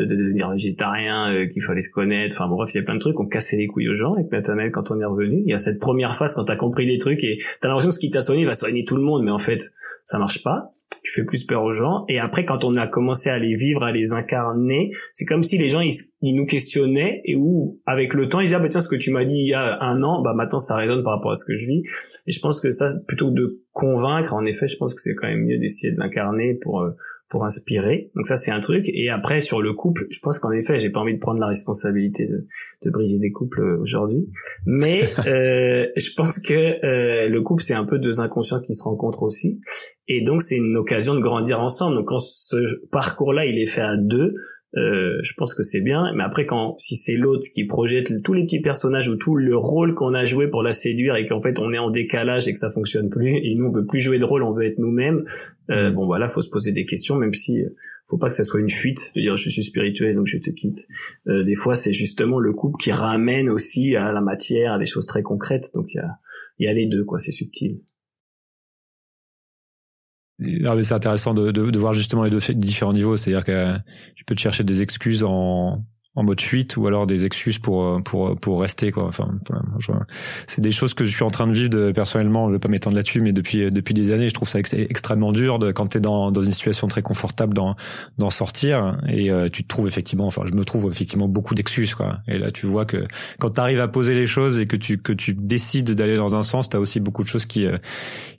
de devenir végétarien, euh, qu'il fallait se connaître. Enfin bon, bref, il y a plein de trucs. On cassait les couilles aux gens avec Nathanaël quand on est revenu. Il y a cette première phase quand t'as compris des trucs et t'as l'impression que ce qui t'a soigné va soigner tout le monde, mais en fait, ça marche pas tu fais plus peur aux gens. Et après, quand on a commencé à les vivre, à les incarner, c'est comme si les gens, ils, nous questionnaient et où, avec le temps, ils disaient, ah bah tiens, ce que tu m'as dit il y a un an, bah maintenant, ça résonne par rapport à ce que je vis. Et je pense que ça, plutôt que de convaincre, en effet, je pense que c'est quand même mieux d'essayer de l'incarner pour, euh, pour inspirer. Donc ça c'est un truc. Et après sur le couple, je pense qu'en effet j'ai pas envie de prendre la responsabilité de, de briser des couples euh, aujourd'hui, mais euh, je pense que euh, le couple c'est un peu deux inconscients qui se rencontrent aussi. Et donc c'est une occasion de grandir ensemble. Donc quand ce parcours-là il est fait à deux, euh, je pense que c'est bien. Mais après, quand si c'est l'autre qui projette tous les petits personnages ou tout le rôle qu'on a joué pour la séduire et qu'en fait on est en décalage et que ça fonctionne plus et nous on veut plus jouer de rôle, on veut être nous-mêmes. Euh, mm. bon voilà, faut se poser des questions, même si euh, faut pas que ça soit une fuite de dire je suis spirituel donc je te quitte. Euh, des fois c'est justement le couple qui ramène aussi à la matière, à des choses très concrètes. Donc il y a il y a les deux quoi, c'est subtil.
C'est intéressant de, de, de, voir justement les deux différents niveaux. C'est-à-dire que tu peux te chercher des excuses en, en mode fuite ou alors des excuses pour pour pour rester quoi. Enfin, c'est des choses que je suis en train de vivre de, personnellement. Je vais pas m'étendre là-dessus, mais depuis depuis des années, je trouve ça extrêmement dur de quand t'es dans dans une situation très confortable d'en d'en sortir et euh, tu te trouves effectivement. Enfin, je me trouve effectivement beaucoup d'excuses quoi. Et là, tu vois que quand tu arrives à poser les choses et que tu que tu décides d'aller dans un sens, t'as aussi beaucoup de choses qui euh,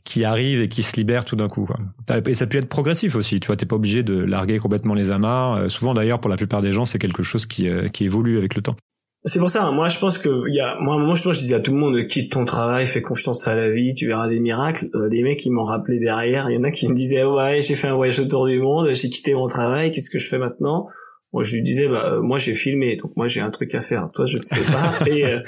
qui arrivent et qui se libèrent tout d'un coup. Quoi. Et ça peut être progressif aussi. Tu vois, t'es pas obligé de larguer complètement les amarres. Euh, souvent d'ailleurs, pour la plupart des gens, c'est quelque chose qui euh, évolue avec le temps.
C'est pour ça, moi je pense que y a moi à un moment je, je disais à tout le monde quitte ton travail, fais confiance à la vie, tu verras des miracles. Euh, des mecs qui m'ont rappelé derrière, il y en a qui me disaient ouais, j'ai fait un voyage autour du monde, j'ai quitté mon travail, qu'est-ce que je fais maintenant? Moi je lui disais bah euh, moi j'ai filmé donc moi j'ai un truc à faire. Toi je ne sais pas. Et euh,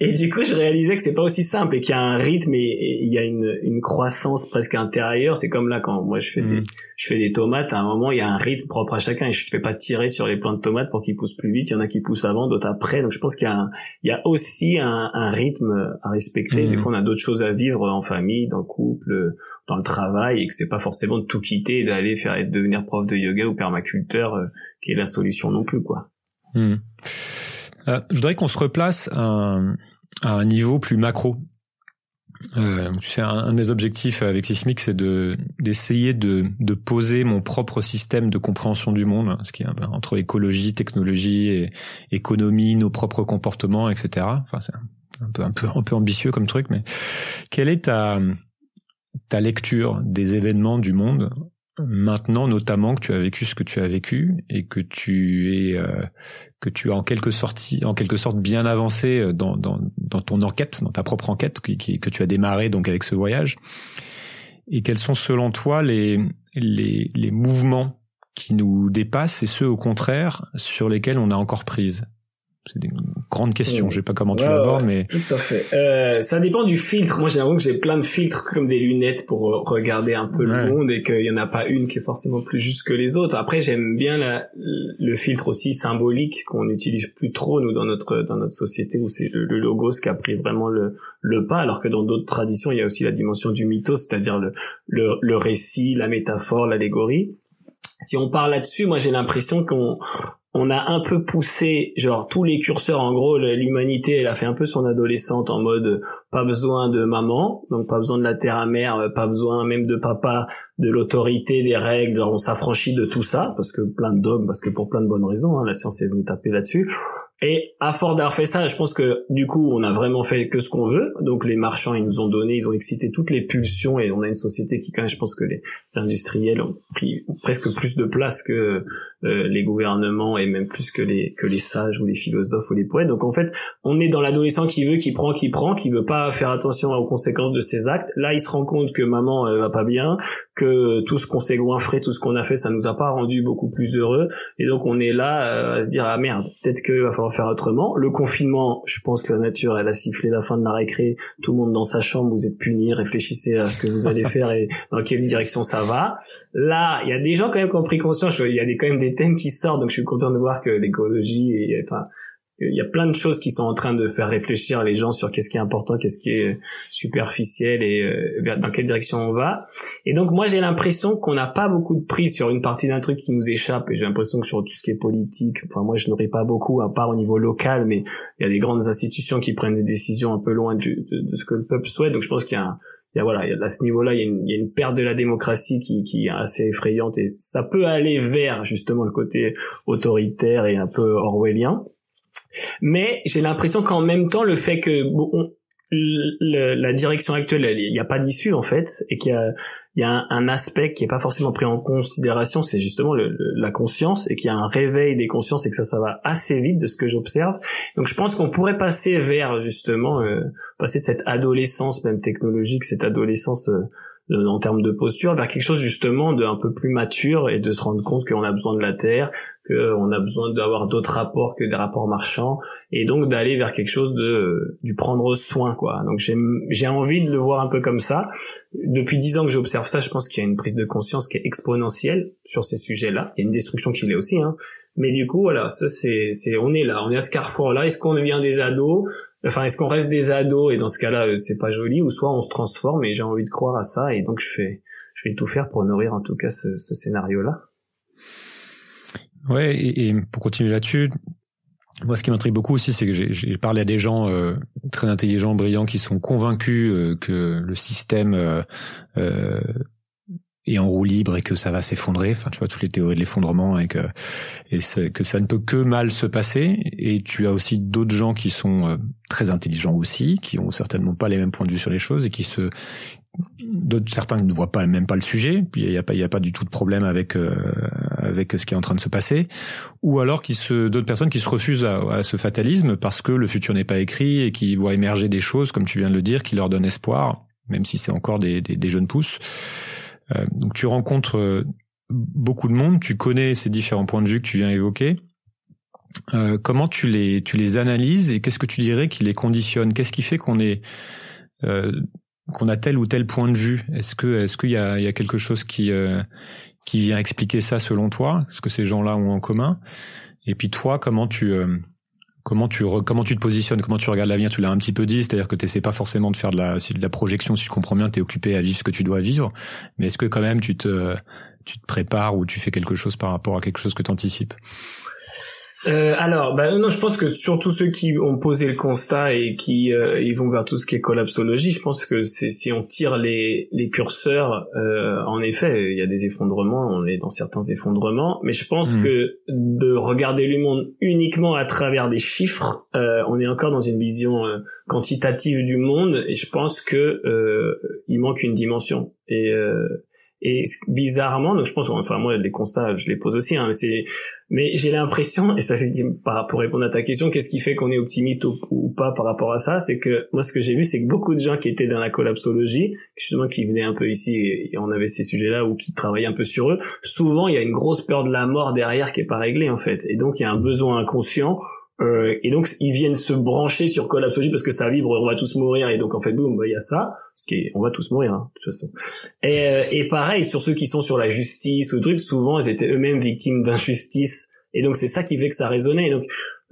et du coup je réalisais que c'est pas aussi simple et qu'il y a un rythme et, il y a une une croissance presque intérieure. C'est comme là quand moi je fais des mm. je fais des tomates à un moment il y a un rythme propre à chacun et je ne fais pas tirer sur les plants de tomates pour qu'ils poussent plus vite. Il y en a qui poussent avant d'autres après. Donc je pense qu'il y a un, il y a aussi un, un rythme à respecter. Des mm. fois on a d'autres choses à vivre en famille dans le couple dans le travail et que c'est pas forcément de tout quitter et d'aller faire devenir prof de yoga ou permaculteur euh, qui est la solution non plus quoi.
Hmm. Euh, je voudrais qu'on se replace à un, niveau plus macro. Euh, sais, un, des objectifs avec Sismic, c'est de d'essayer de, de poser mon propre système de compréhension du monde, ce qui est entre écologie, technologie, et économie, nos propres comportements, etc. Enfin, c'est un peu un peu un peu ambitieux comme truc, mais quelle est ta ta lecture des événements du monde maintenant notamment que tu as vécu ce que tu as vécu et que tu es euh, que tu as en quelque sorte en quelque sorte bien avancé euh, dans, dans, dans ton enquête dans ta propre enquête qui, que tu as démarré donc avec ce voyage. Et quels sont selon toi les les, les mouvements qui nous dépassent et ceux au contraire sur lesquels on a encore prise? C'est une grande question. Je sais pas comment tu l'abordes, mais
tout à fait. Euh, ça dépend du filtre. Moi, j'ai l'impression que j'ai plein de filtres comme des lunettes pour euh, regarder un peu le monde et qu'il y en a pas une qui est forcément plus juste que les autres. Après, j'aime bien la, le filtre aussi symbolique qu'on n'utilise plus trop nous dans notre dans notre société où c'est le, logos qui a pris vraiment le le pas, alors que dans d'autres traditions, il y a aussi la dimension du mythos, c'est-à-dire le, le le récit, la métaphore, l'allégorie si on parle là-dessus, moi j'ai l'impression qu'on on a un peu poussé genre tous les curseurs en gros l'humanité elle a fait un peu son adolescente en mode pas besoin de maman donc pas besoin de la terre mère pas besoin même de papa de l'autorité des règles on s'affranchit de tout ça parce que plein de dogmes parce que pour plein de bonnes raisons hein, la science est venue taper là-dessus et à force d'avoir fait ça, je pense que du coup, on a vraiment fait que ce qu'on veut. Donc les marchands, ils nous ont donné, ils ont excité toutes les pulsions et on a une société qui, quand même, je pense que les industriels ont pris presque plus de place que euh, les gouvernements et même plus que les que les sages ou les philosophes ou les poètes. Donc en fait, on est dans l'adolescent qui veut, qui prend, qui prend, qui veut pas faire attention aux conséquences de ses actes. Là, il se rend compte que maman va pas bien, que tout ce qu'on s'est goinfré, tout ce qu'on a fait, ça nous a pas rendu beaucoup plus heureux. Et donc on est là euh, à se dire ah merde, peut-être qu'il va falloir faire autrement. Le confinement, je pense que la nature, elle a sifflé la fin de la récré. Tout le monde dans sa chambre, vous êtes punis, réfléchissez à ce que vous allez faire et dans quelle direction ça va. Là, il y a des gens quand même qui ont pris conscience. Il y a des, quand même des thèmes qui sortent, donc je suis content de voir que l'écologie et enfin il y a plein de choses qui sont en train de faire réfléchir les gens sur qu'est-ce qui est important, qu'est-ce qui est superficiel et euh, dans quelle direction on va. Et donc moi j'ai l'impression qu'on n'a pas beaucoup de prise sur une partie d'un truc qui nous échappe et j'ai l'impression que sur tout ce qui est politique, enfin moi je n'aurais pas beaucoup à part au niveau local, mais il y a des grandes institutions qui prennent des décisions un peu loin de, ce que le peuple souhaite. Donc je pense qu'il y a il y a voilà, à ce niveau-là, il, il y a, une, perte de la démocratie qui, qui est assez effrayante et ça peut aller vers justement le côté autoritaire et un peu orwellien. Mais j'ai l'impression qu'en même temps, le fait que bon, la direction actuelle, il n'y a pas d'issue en fait, et qu'il y a, y a un, aspect qui est pas forcément pris en considération, c'est justement le, la conscience, et qu'il y a un réveil des consciences, et que ça, ça va assez vite de ce que j'observe. Donc je pense qu'on pourrait passer vers justement euh, passer cette adolescence même technologique, cette adolescence euh, en termes de posture vers quelque chose justement de un peu plus mature et de se rendre compte qu'on a besoin de la terre, qu'on a besoin d'avoir d'autres rapports que des rapports marchands et donc d'aller vers quelque chose de du prendre soin quoi. Donc j'ai j'ai envie de le voir un peu comme ça. Depuis dix ans que j'observe ça, je pense qu'il y a une prise de conscience qui est exponentielle sur ces sujets-là. Il y a une destruction qui l'est aussi hein. Mais du coup, voilà, ça c'est, c'est, on est là, on est à ce carrefour-là. Est-ce qu'on devient des ados? Enfin, est-ce qu'on reste des ados? Et dans ce cas-là, euh, c'est pas joli, ou soit on se transforme et j'ai envie de croire à ça et donc je fais, je vais tout faire pour nourrir en tout cas ce, ce scénario-là.
Ouais, et, et, pour continuer là-dessus, moi, ce qui m'intrigue beaucoup aussi, c'est que j'ai parlé à des gens euh, très intelligents, brillants, qui sont convaincus euh, que le système euh, est en roue libre et que ça va s'effondrer. Enfin, tu vois, toutes les théories de l'effondrement et que et que ça ne peut que mal se passer. Et tu as aussi d'autres gens qui sont très intelligents aussi, qui ont certainement pas les mêmes points de vue sur les choses et qui se d'autres certains ne voient pas même pas le sujet puis il y a pas il y a pas du tout de problème avec euh, avec ce qui est en train de se passer ou alors qui se d'autres personnes qui se refusent à, à, ce fatalisme parce que le futur n'est pas écrit et qui voient émerger des choses comme tu viens de le dire qui leur donnent espoir même si c'est encore des, des, jeunes pousses euh, donc tu rencontres euh, beaucoup de monde tu connais ces différents points de vue que tu viens évoquer. Euh, comment tu les tu les analyses et qu'est-ce que tu dirais qui les conditionne? Qu'est-ce qui fait qu'on est euh, qu'on a tel ou tel point de vue? Est-ce que est-ce qu'il y a, il y a quelque chose qui euh, qui vient expliquer ça selon toi? Ce que ces gens-là ont en commun? Et puis toi, comment tu euh, comment tu comment tu te positionnes Comment tu regardes l'avenir Tu l'as un petit peu dit, c'est-à-dire que tu n'essaies pas forcément de faire de la de la projection. Si je comprends bien, tu es occupé à vivre ce que tu dois vivre. Mais est-ce que quand même tu te tu te prépares ou tu fais quelque chose par rapport à quelque chose que tu
euh, alors, bah, non, je pense que surtout ceux qui ont posé le constat et qui euh, ils vont vers tout ce qui est collapsologie, je pense que c'est si on tire les, les curseurs, euh, en effet, il y a des effondrements, on est dans certains effondrements, mais je pense mmh. que de regarder le monde uniquement à travers des chiffres, euh, on est encore dans une vision euh, quantitative du monde, et je pense que il manque une dimension. Et et bizarrement, donc je pense, enfin moi les constats, je les pose aussi, hein, mais c'est, mais j'ai l'impression, et ça c'est pour répondre à ta question, qu'est-ce qui fait qu'on est optimiste ou, pas par rapport à ça, c'est que moi ce que j'ai vu, c'est que beaucoup de gens qui étaient dans la collapsologie, justement qui venaient un peu ici et, on avait ces sujets-là ou qui travaillaient un peu sur eux, souvent il y a une grosse peur de la mort derrière qui est pas réglée en fait, et donc il y a un besoin inconscient euh, et donc ils viennent se brancher sur collapsologie parce que ça vibre, on va tous mourir et donc en fait boum, bah, il y a ça, ce qui est, on va tous mourir hein, de toute façon. Et, euh, et pareil sur ceux qui sont sur la justice ou truc, souvent ils étaient eux-mêmes victimes d'injustice et donc c'est ça qui fait que ça résonnait. Et donc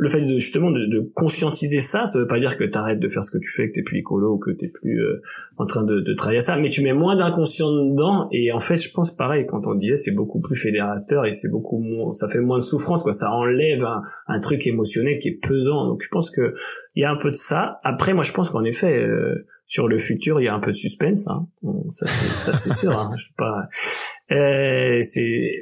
le fait de justement de, de conscientiser ça, ça veut pas dire que tu arrêtes de faire ce que tu fais, que t'es plus écolo que t'es plus euh, en train de, de, travailler à ça, mais tu mets moins d'inconscient dedans. Et en fait, je pense pareil quand on disait c'est beaucoup plus fédérateur et c'est beaucoup moins, ça fait moins de souffrance, quoi. Ça enlève un, un, truc émotionnel qui est pesant. Donc je pense que il y a un peu de ça. Après, moi, je pense qu'en effet. Euh, sur le futur, il y a un peu de suspense, hein. ça, c'est sûr. Hein. Je sais pas. Euh,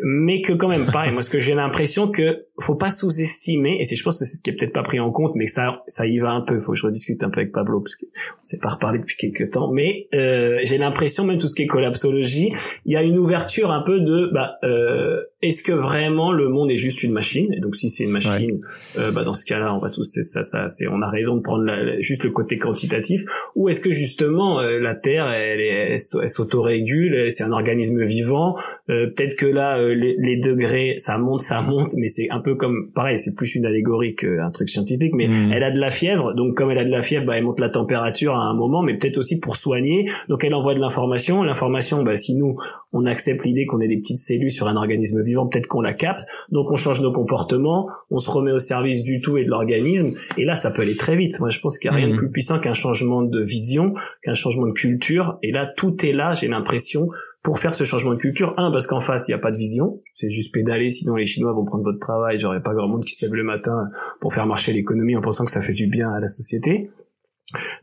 mais que quand même, pareil. Moi, ce que j'ai l'impression que faut pas sous-estimer, et c'est, je pense que c'est ce qui est peut-être pas pris en compte, mais ça, ça y va un peu. Faut que je rediscute un peu avec Pablo parce qu'on s'est pas reparlé depuis quelques temps. Mais euh, j'ai l'impression, même tout ce qui est collapsologie, il y a une ouverture un peu de, bah, euh, est-ce que vraiment le monde est juste une machine? Et donc, si c'est une machine, euh, bah, dans ce cas-là, on va tous, ça, ça, c'est, on a raison de prendre juste le côté quantitatif, ou est-ce que justement euh, la Terre elle, elle, elle, s'autorégule, c'est un organisme vivant. Euh, peut-être que là euh, les, les, degrés ça monte, ça monte, mais c'est un peu comme pareil, c'est plus une allégorie qu'un truc scientifique. Mais mmh. elle a de la fièvre, donc comme elle a de la fièvre, bah, elle monte la température à un moment, mais peut-être aussi pour soigner. Donc elle envoie de l'information. L'information, bah, si nous on accepte l'idée qu'on ait des petites cellules sur un organisme vivant, peut-être qu'on la capte. Donc on change nos comportements, on se remet au service du tout et de l'organisme. Et là, ça peut aller très vite. Moi, je pense qu'il n'y a rien de mmh. plus puissant qu'un changement de vision qu'un changement de culture. Et là, tout est là, j'ai l'impression, pour faire ce changement de culture. Un, parce qu'en face, il n'y a pas de vision. C'est juste pédaler, sinon les Chinois vont prendre votre travail. J'aurais pas grand monde qui se lève le matin pour faire marcher l'économie en pensant que ça fait du bien à la société.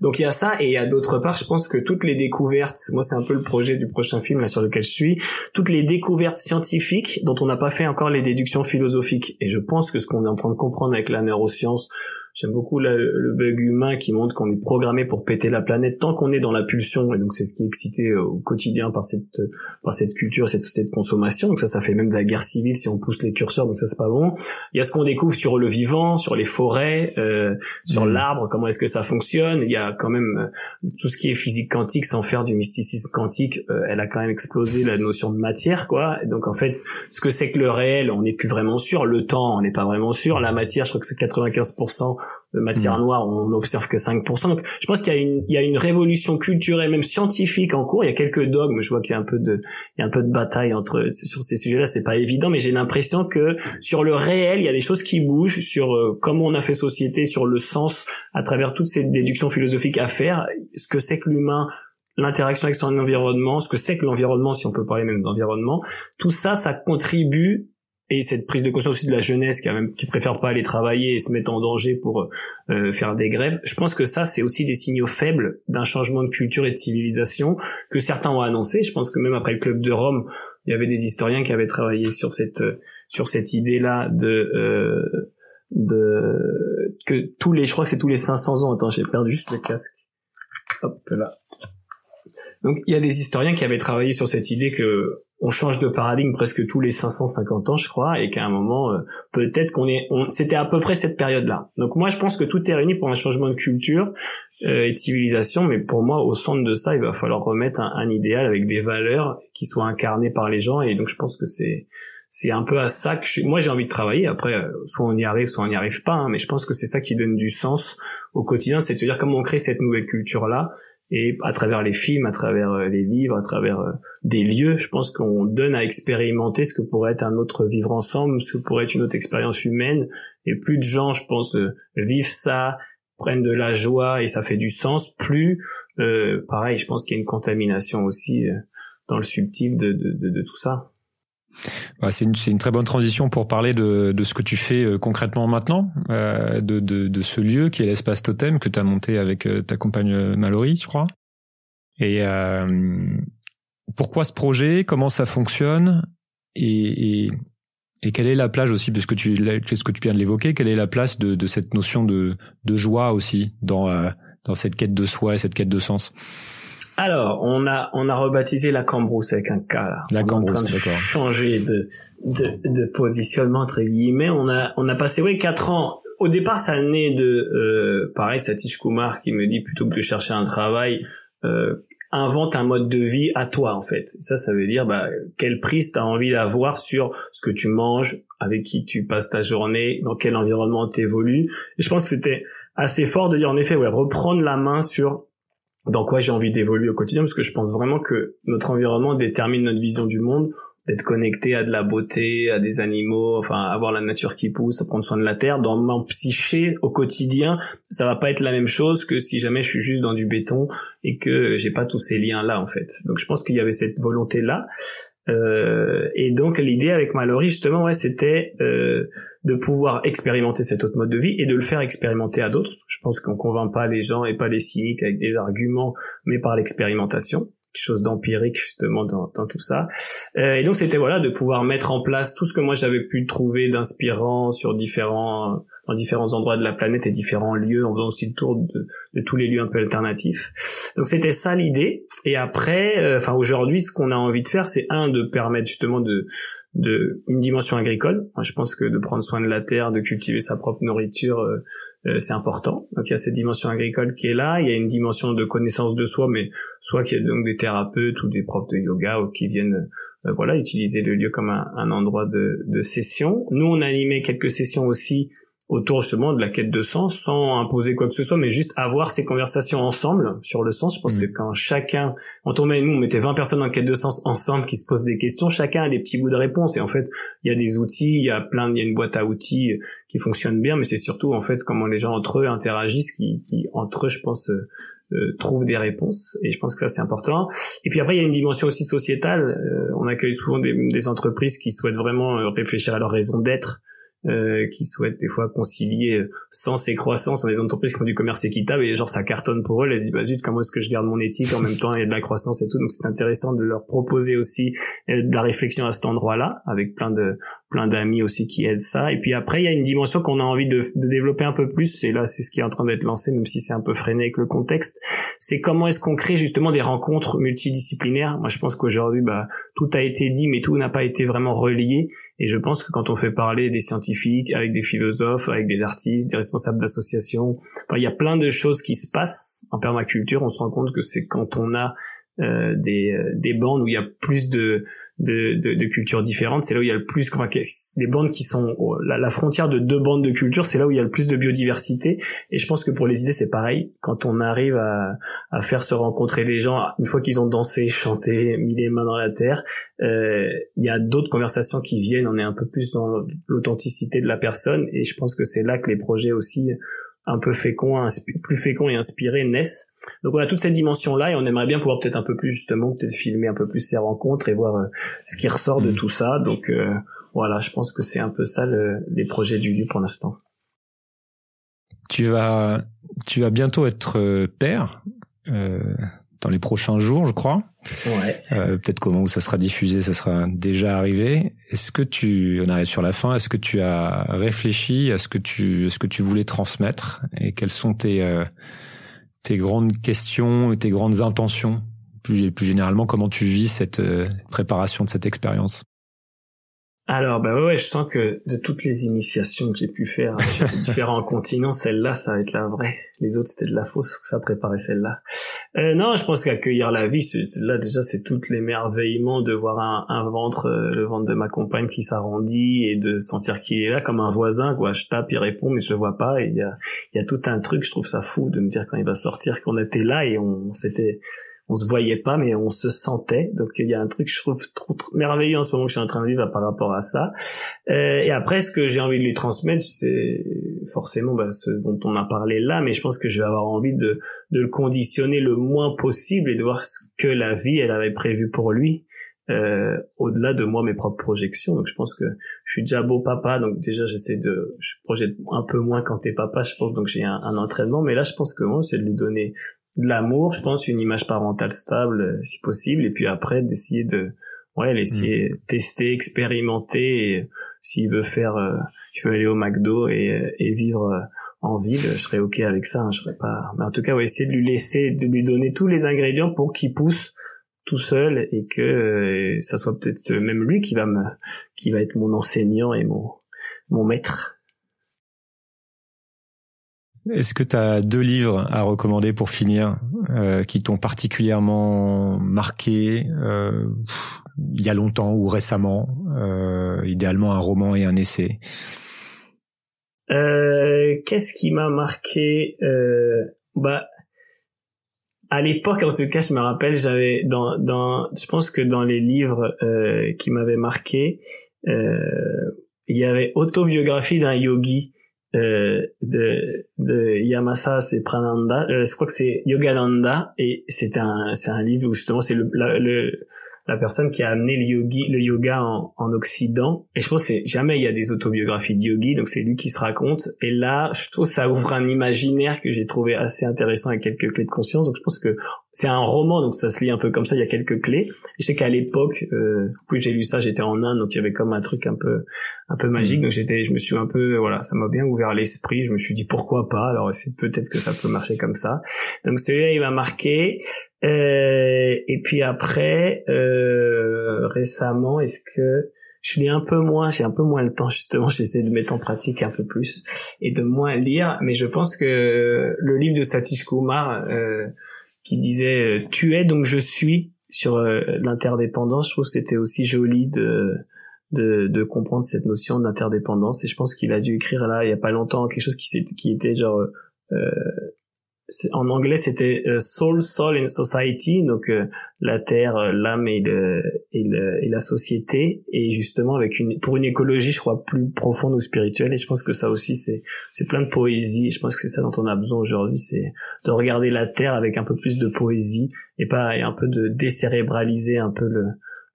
Donc il y a ça et il y a d'autre part, je pense que toutes les découvertes, moi c'est un peu le projet du prochain film sur lequel je suis, toutes les découvertes scientifiques dont on n'a pas fait encore les déductions philosophiques. Et je pense que ce qu'on est en train de comprendre avec la neuroscience, J'aime beaucoup le, bug humain qui montre qu'on est programmé pour péter la planète tant qu'on est dans la pulsion. Et donc c'est ce qui est excité euh, au quotidien par cette par cette culture, cette société de consommation. Donc ça, ça fait même de la guerre civile si on pousse les curseurs. Donc ça, c'est pas bon. Il y a ce qu'on découvre sur le vivant, sur les forêts, euh, sur mmh. l'arbre. Comment est-ce que ça fonctionne Il y a quand même euh, tout ce qui est physique quantique, sans faire du mysticisme quantique. Euh, elle a quand même explosé la notion de matière, quoi. Et donc en fait, ce que c'est que le réel, on n'est plus vraiment sûr. Le temps, on n'est pas vraiment sûr. La matière, je crois que c'est 95% de matière mm. noire, on n'observe que 5%. Donc, je pense qu'il y a une, il y a une révolution culturelle, même scientifique en cours. Il y a quelques dogmes. Je vois qu'il y a un peu de, il y a un peu de bataille entre sur ces sujets-là. C'est pas évident, mais j'ai l'impression que sur le réel, il y a des choses qui bougent sur euh, comment on a fait société, sur le sens à travers toutes ces déductions philosophiques à faire, ce que c'est que l'humain l'interaction avec son environnement, ce que c'est que l'environnement, si on peut parler même d'environnement, tout ça, ça contribue et cette prise de conscience aussi de la jeunesse qui a même qui préfère pas aller travailler et se mettre en danger pour euh, faire des grèves. Je pense que ça c'est aussi des signaux faibles d'un changement de culture et de civilisation que certains ont annoncé. Je pense que même après le club de Rome, il y avait des historiens qui avaient travaillé sur cette sur cette idée là de euh, de que tous les je crois que c'est tous les 500 ans. Attends, j'ai perdu juste le casque. Hop là. Donc il y a des historiens qui avaient travaillé sur cette idée que on change de paradigme presque tous les 550 ans, je crois, et qu'à un moment, euh, peut-être qu'on est, on, c'était à peu près cette période-là. Donc moi, je pense que tout est réuni pour un changement de culture euh, et de civilisation, mais pour moi, au centre de ça, il va falloir remettre un, un, idéal avec des valeurs qui soient incarnées par les gens, et donc je pense que c'est c'est un peu à ça que je, moi j'ai envie de travailler. Après, euh, soit on y arrive, soit on n'y arrive pas, hein, mais je pense que c'est ça qui donne du sens au quotidien, c'est de se dire comment on crée cette nouvelle culture-là et à travers les films, à travers euh, les livres, à travers euh, des lieux, je pense qu'on donne à expérimenter ce que pourrait être un autre vivre ensemble, ce que pourrait être une autre expérience humaine. Et plus de gens, je pense, euh, vivent ça, prennent de la joie et ça fait du sens. Plus, euh, pareil, je pense qu'il y a une contamination aussi dans le subtil de, de, de, de tout ça.
Bah, c'est une, une, très bonne transition pour parler de, de ce que tu fais euh, concrètement maintenant, euh, de, de, de, ce lieu qui est l'espace totem que tu as monté avec euh, ta compagne Mallory, je crois. Et pourquoi ce projet? Comment ça fonctionne? Et, et, et, quelle est la place aussi, puisque tu, ce que tu viens de l'évoquer, quelle est la place de, de cette notion de, de joie aussi dans, dans cette quête de soi et cette quête de sens?
Alors, on a on a rebaptisé la cambrousse avec un K là.
La cambrousse,
d'accord. Changer de, de de positionnement entre guillemets. On a on a passé oui quatre ans. Au départ, ça naît de euh, pareil Satish Kumar qui me dit plutôt que de chercher un travail, euh, invente un mode de vie à toi en fait. Ça, ça veut dire bah, quelle prise tu as envie d'avoir sur ce que tu manges, avec qui tu passes ta journée, dans quel environnement tu évolues. Et je pense que c'était assez fort de dire en effet ouais reprendre la main sur dans quoi j'ai envie d'évoluer au quotidien, parce que je pense vraiment que notre environnement détermine notre vision du monde, d'être connecté à de la beauté, à des animaux, enfin avoir la nature qui pousse, à prendre soin de la terre. Dans mon psyché au quotidien, ça va pas être la même chose que si jamais je suis juste dans du béton et que j'ai pas tous ces liens là en fait. Donc je pense qu'il y avait cette volonté là. Euh, et donc l'idée avec Mallory justement, ouais, c'était euh, de pouvoir expérimenter cet autre mode de vie et de le faire expérimenter à d'autres. Je pense qu'on convainc pas les gens et pas les cyniques avec des arguments, mais par l'expérimentation quelque chose d'empirique justement dans, dans, tout ça. Euh, et donc c'était voilà de pouvoir mettre en place tout ce que moi j'avais pu trouver d'inspirant sur différents dans différents endroits de la planète et différents lieux en faisant aussi le tour de, de tous les lieux un peu alternatifs. Donc c'était ça l'idée. Et après, euh, enfin aujourd'hui, ce qu'on a envie de faire, c'est un de permettre justement de de une dimension agricole. Je pense que de prendre soin de la terre, de cultiver sa propre nourriture, euh, euh, c'est important. Donc il y a cette dimension agricole qui est là, il y a une dimension de connaissance de soi, mais soit qu'il y a donc des thérapeutes ou des profs de yoga ou qui viennent euh, voilà utiliser le lieu comme un, un endroit de, de, session. Nous on a animé quelques sessions aussi autour justement de la quête de sens sans imposer quoi que ce soit mais juste avoir ces conversations ensemble sur le sens. Je pense mmh. que quand chacun quand on met nous on mettait 20 personnes en quête de sens ensemble qui se posent des questions chacun a des petits bouts de réponse. Et en fait il y a des outils il y a plein il y a une boîte à outils qui fonctionne bien mais c'est surtout en fait comment les gens entre eux interagissent qui, qui entre eux je pense euh, euh trouvent des réponses. Et je pense que ça c'est important. Et puis après il y a une dimension aussi sociétale. Euh, on accueille souvent des, des entreprises qui souhaitent vraiment euh, réfléchir à leur raison d'être euh, qui souhaitent des fois concilier sens et croissance dans des entreprises qui font du commerce équitable et genre ça cartonne pour eux, les disent bah zut comment est-ce que je garde mon éthique en même temps et de la croissance et tout. Donc c'est intéressant de leur proposer aussi euh, de la réflexion à cet endroit-là avec plein de plein d'amis aussi qui aident ça. Et puis après il y a une dimension qu'on a envie de, de développer un peu plus. Et là c'est ce qui est en train d'être lancé même si c'est un peu freiné avec le contexte. C'est comment est-ce qu'on crée justement des rencontres multidisciplinaires. Moi je pense qu'aujourd'hui bah tout a été dit mais tout n'a pas été vraiment relié et je pense que quand on fait parler des scientifiques, avec des philosophes, avec des artistes, des responsables d'associations, il y a plein de choses qui se passent en permaculture. On se rend compte que c'est quand on a euh, des, euh, des bandes où il y a plus de, de, de, de cultures différentes. C'est là où il y a le plus, enfin, des bandes qui sont la, la, frontière de deux bandes de culture. C'est là où il y a le plus de biodiversité. Et je pense que pour les idées, c'est pareil. Quand on arrive à, à faire se rencontrer les gens, une fois qu'ils ont dansé, chanté, mis les mains dans la terre, euh, il y a d'autres conversations qui viennent. On est un peu plus dans l'authenticité de la personne. Et je pense que c'est là que les projets aussi un peu fécond, plus fécond et inspiré naissent. Donc on a toute cette dimension-là et on aimerait bien pouvoir peut-être un peu plus justement peut-être filmer un peu plus ces rencontres et voir euh, ce qui ressort de mm. tout ça. Donc euh, voilà, je pense que c'est un peu ça les projets du lieu pour l'instant.
Tu vas, tu vas bientôt être euh, père dans les prochains jours, je crois.
Ouais.
Euh, Peut-être comment où ça sera diffusé, ça sera déjà arrivé. Est-ce que tu, on arrive sur la fin, est-ce que tu as réfléchi à ce que tu, ce que tu voulais transmettre et quelles sont tes, euh, tes grandes questions et tes grandes intentions plus, plus généralement, comment tu vis cette euh, préparation de cette expérience?
Alors bah ouais, je sens que de toutes les initiations que j'ai pu faire sur différents continents, celle-là ça va être la vraie. Les autres c'était de la fausse, ça préparait celle-là. Euh, non, je pense qu'accueillir la vie, là déjà c'est toutes l'émerveillement de voir un, un ventre, euh, le ventre de ma compagne qui s'arrondit et de sentir qu'il est là comme un voisin quoi. Je tape, il répond mais je le vois pas. Il y a, y a tout un truc, je trouve ça fou de me dire quand il va sortir qu'on était là et on, on s'était on se voyait pas, mais on se sentait. Donc il y a un truc je trouve trop, merveilleux en ce moment que je suis en train de vivre par rapport à ça. Euh, et après, ce que j'ai envie de lui transmettre, c'est forcément bah, ce dont on a parlé là, mais je pense que je vais avoir envie de, de le conditionner le moins possible et de voir ce que la vie elle avait prévu pour lui. Euh, au-delà de moi mes propres projections donc je pense que je suis déjà beau papa donc déjà j'essaie de je projette un peu moins quand t'es papa je pense donc j'ai un, un, entraînement mais là je pense que moi c'est de lui donner de l'amour, je pense, une image parentale stable euh, si possible, et puis après d'essayer de ouais laisser mm. tester, expérimenter. Et s'il veut faire, euh, il veut aller au McDo et, euh, et vivre en ville, je serais ok avec ça. Hein, je serais pas. Mais en tout cas, ouais, essayer de lui laisser, de lui donner tous les ingrédients pour qu'il pousse tout seul et que ça soit peut-être même lui qui va me, qui va être mon enseignant et mon mon maître.
Est-ce que tu as deux livres à recommander pour finir euh, qui t'ont particulièrement marqué euh, il y a longtemps ou récemment euh, Idéalement un roman et un essai?
Euh, qu'est-ce qui m'a marqué Bah, à l'époque, en tout cas, je me rappelle, j'avais dans dans, je pense que dans les livres qui m'avaient marqué, il y avait autobiographie d'un yogi euh, de, de Yamasa c'est Prananda. Euh, je crois que c'est? Yogananda. Et c'est un c'est un livre où justement c'est le, le la personne qui a amené le, yogi, le yoga en, en Occident. Et je pense que jamais il y a des autobiographies de yogi, donc c'est lui qui se raconte. Et là, je trouve ça ouvre un imaginaire que j'ai trouvé assez intéressant avec quelques clés de conscience. Donc je pense que c'est un roman, donc ça se lit un peu comme ça. Il y a quelques clés. Et je sais qu'à l'époque, euh, plus j'ai lu ça, j'étais en Inde, donc il y avait comme un truc un peu un peu magique. Mm. Donc j'étais, je me suis un peu, voilà, ça m'a bien ouvert l'esprit. Je me suis dit pourquoi pas? Alors c'est peut-être que ça peut marcher comme ça. Donc celui-là, il m'a marqué. Euh, et puis après, euh, récemment, est-ce que je lis un peu moins, j'ai un peu moins le temps justement, j'essaie de mettre en pratique un peu plus et de moins lire, mais je pense que le livre de Satish Kumar euh, qui disait euh, tu es donc je suis sur euh, l'interdépendance, je trouve que c'était aussi joli de, de, de comprendre cette notion d'interdépendance et je pense qu'il a dû écrire là il y a pas longtemps quelque chose qui, qui était genre euh, en anglais c'était euh, Soul, Soul and Society, donc euh, la terre, euh, l'âme et, le, et, le, et, la société, et justement avec une pour une écologie, je crois plus profonde ou spirituelle. Et je pense que ça aussi c'est c'est plein de poésie. Je pense que c'est ça dont on a besoin aujourd'hui, c'est de regarder la terre avec un peu plus de poésie et pas et un peu de décérébraliser un peu le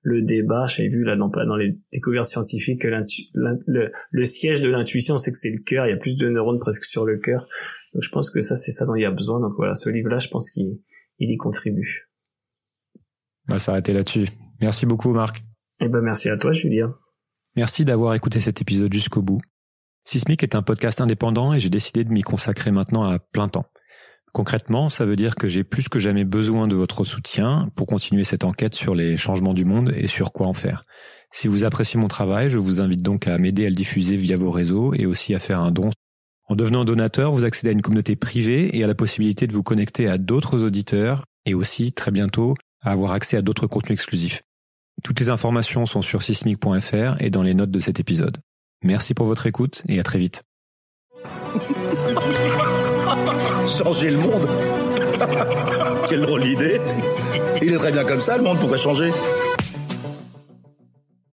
le débat. J'ai vu là dans, dans les découvertes scientifiques que le, le siège de l'intuition, c'est que c'est le cœur. Il y a plus de neurones presque sur le cœur donc je pense que ça, c'est ça dont il y a besoin. Donc voilà, ce livre-là, je pense qu'il il y contribue.
On va s'arrêter là-dessus. Merci beaucoup, Marc.
Eh ben, merci à toi, Julien.
Merci d'avoir écouté cet épisode jusqu'au bout. Sismic est un podcast indépendant et j'ai décidé de m'y consacrer maintenant à plein temps. Concrètement, ça veut dire que j'ai plus que jamais besoin de votre soutien pour continuer cette enquête sur les changements du monde et sur quoi en faire. Si vous appréciez mon travail, je vous invite donc à m'aider à le diffuser via vos réseaux et aussi à faire un don en devenant donateur, vous accédez à une communauté privée et à la possibilité de vous connecter à d'autres auditeurs et aussi, très bientôt, à avoir accès à d'autres contenus exclusifs. Toutes les informations sont sur sismic.fr et dans les notes de cet épisode. Merci pour votre écoute et à très vite.
Changer le monde. Quelle drôle d'idée. Il est très bien comme ça, le monde pourrait changer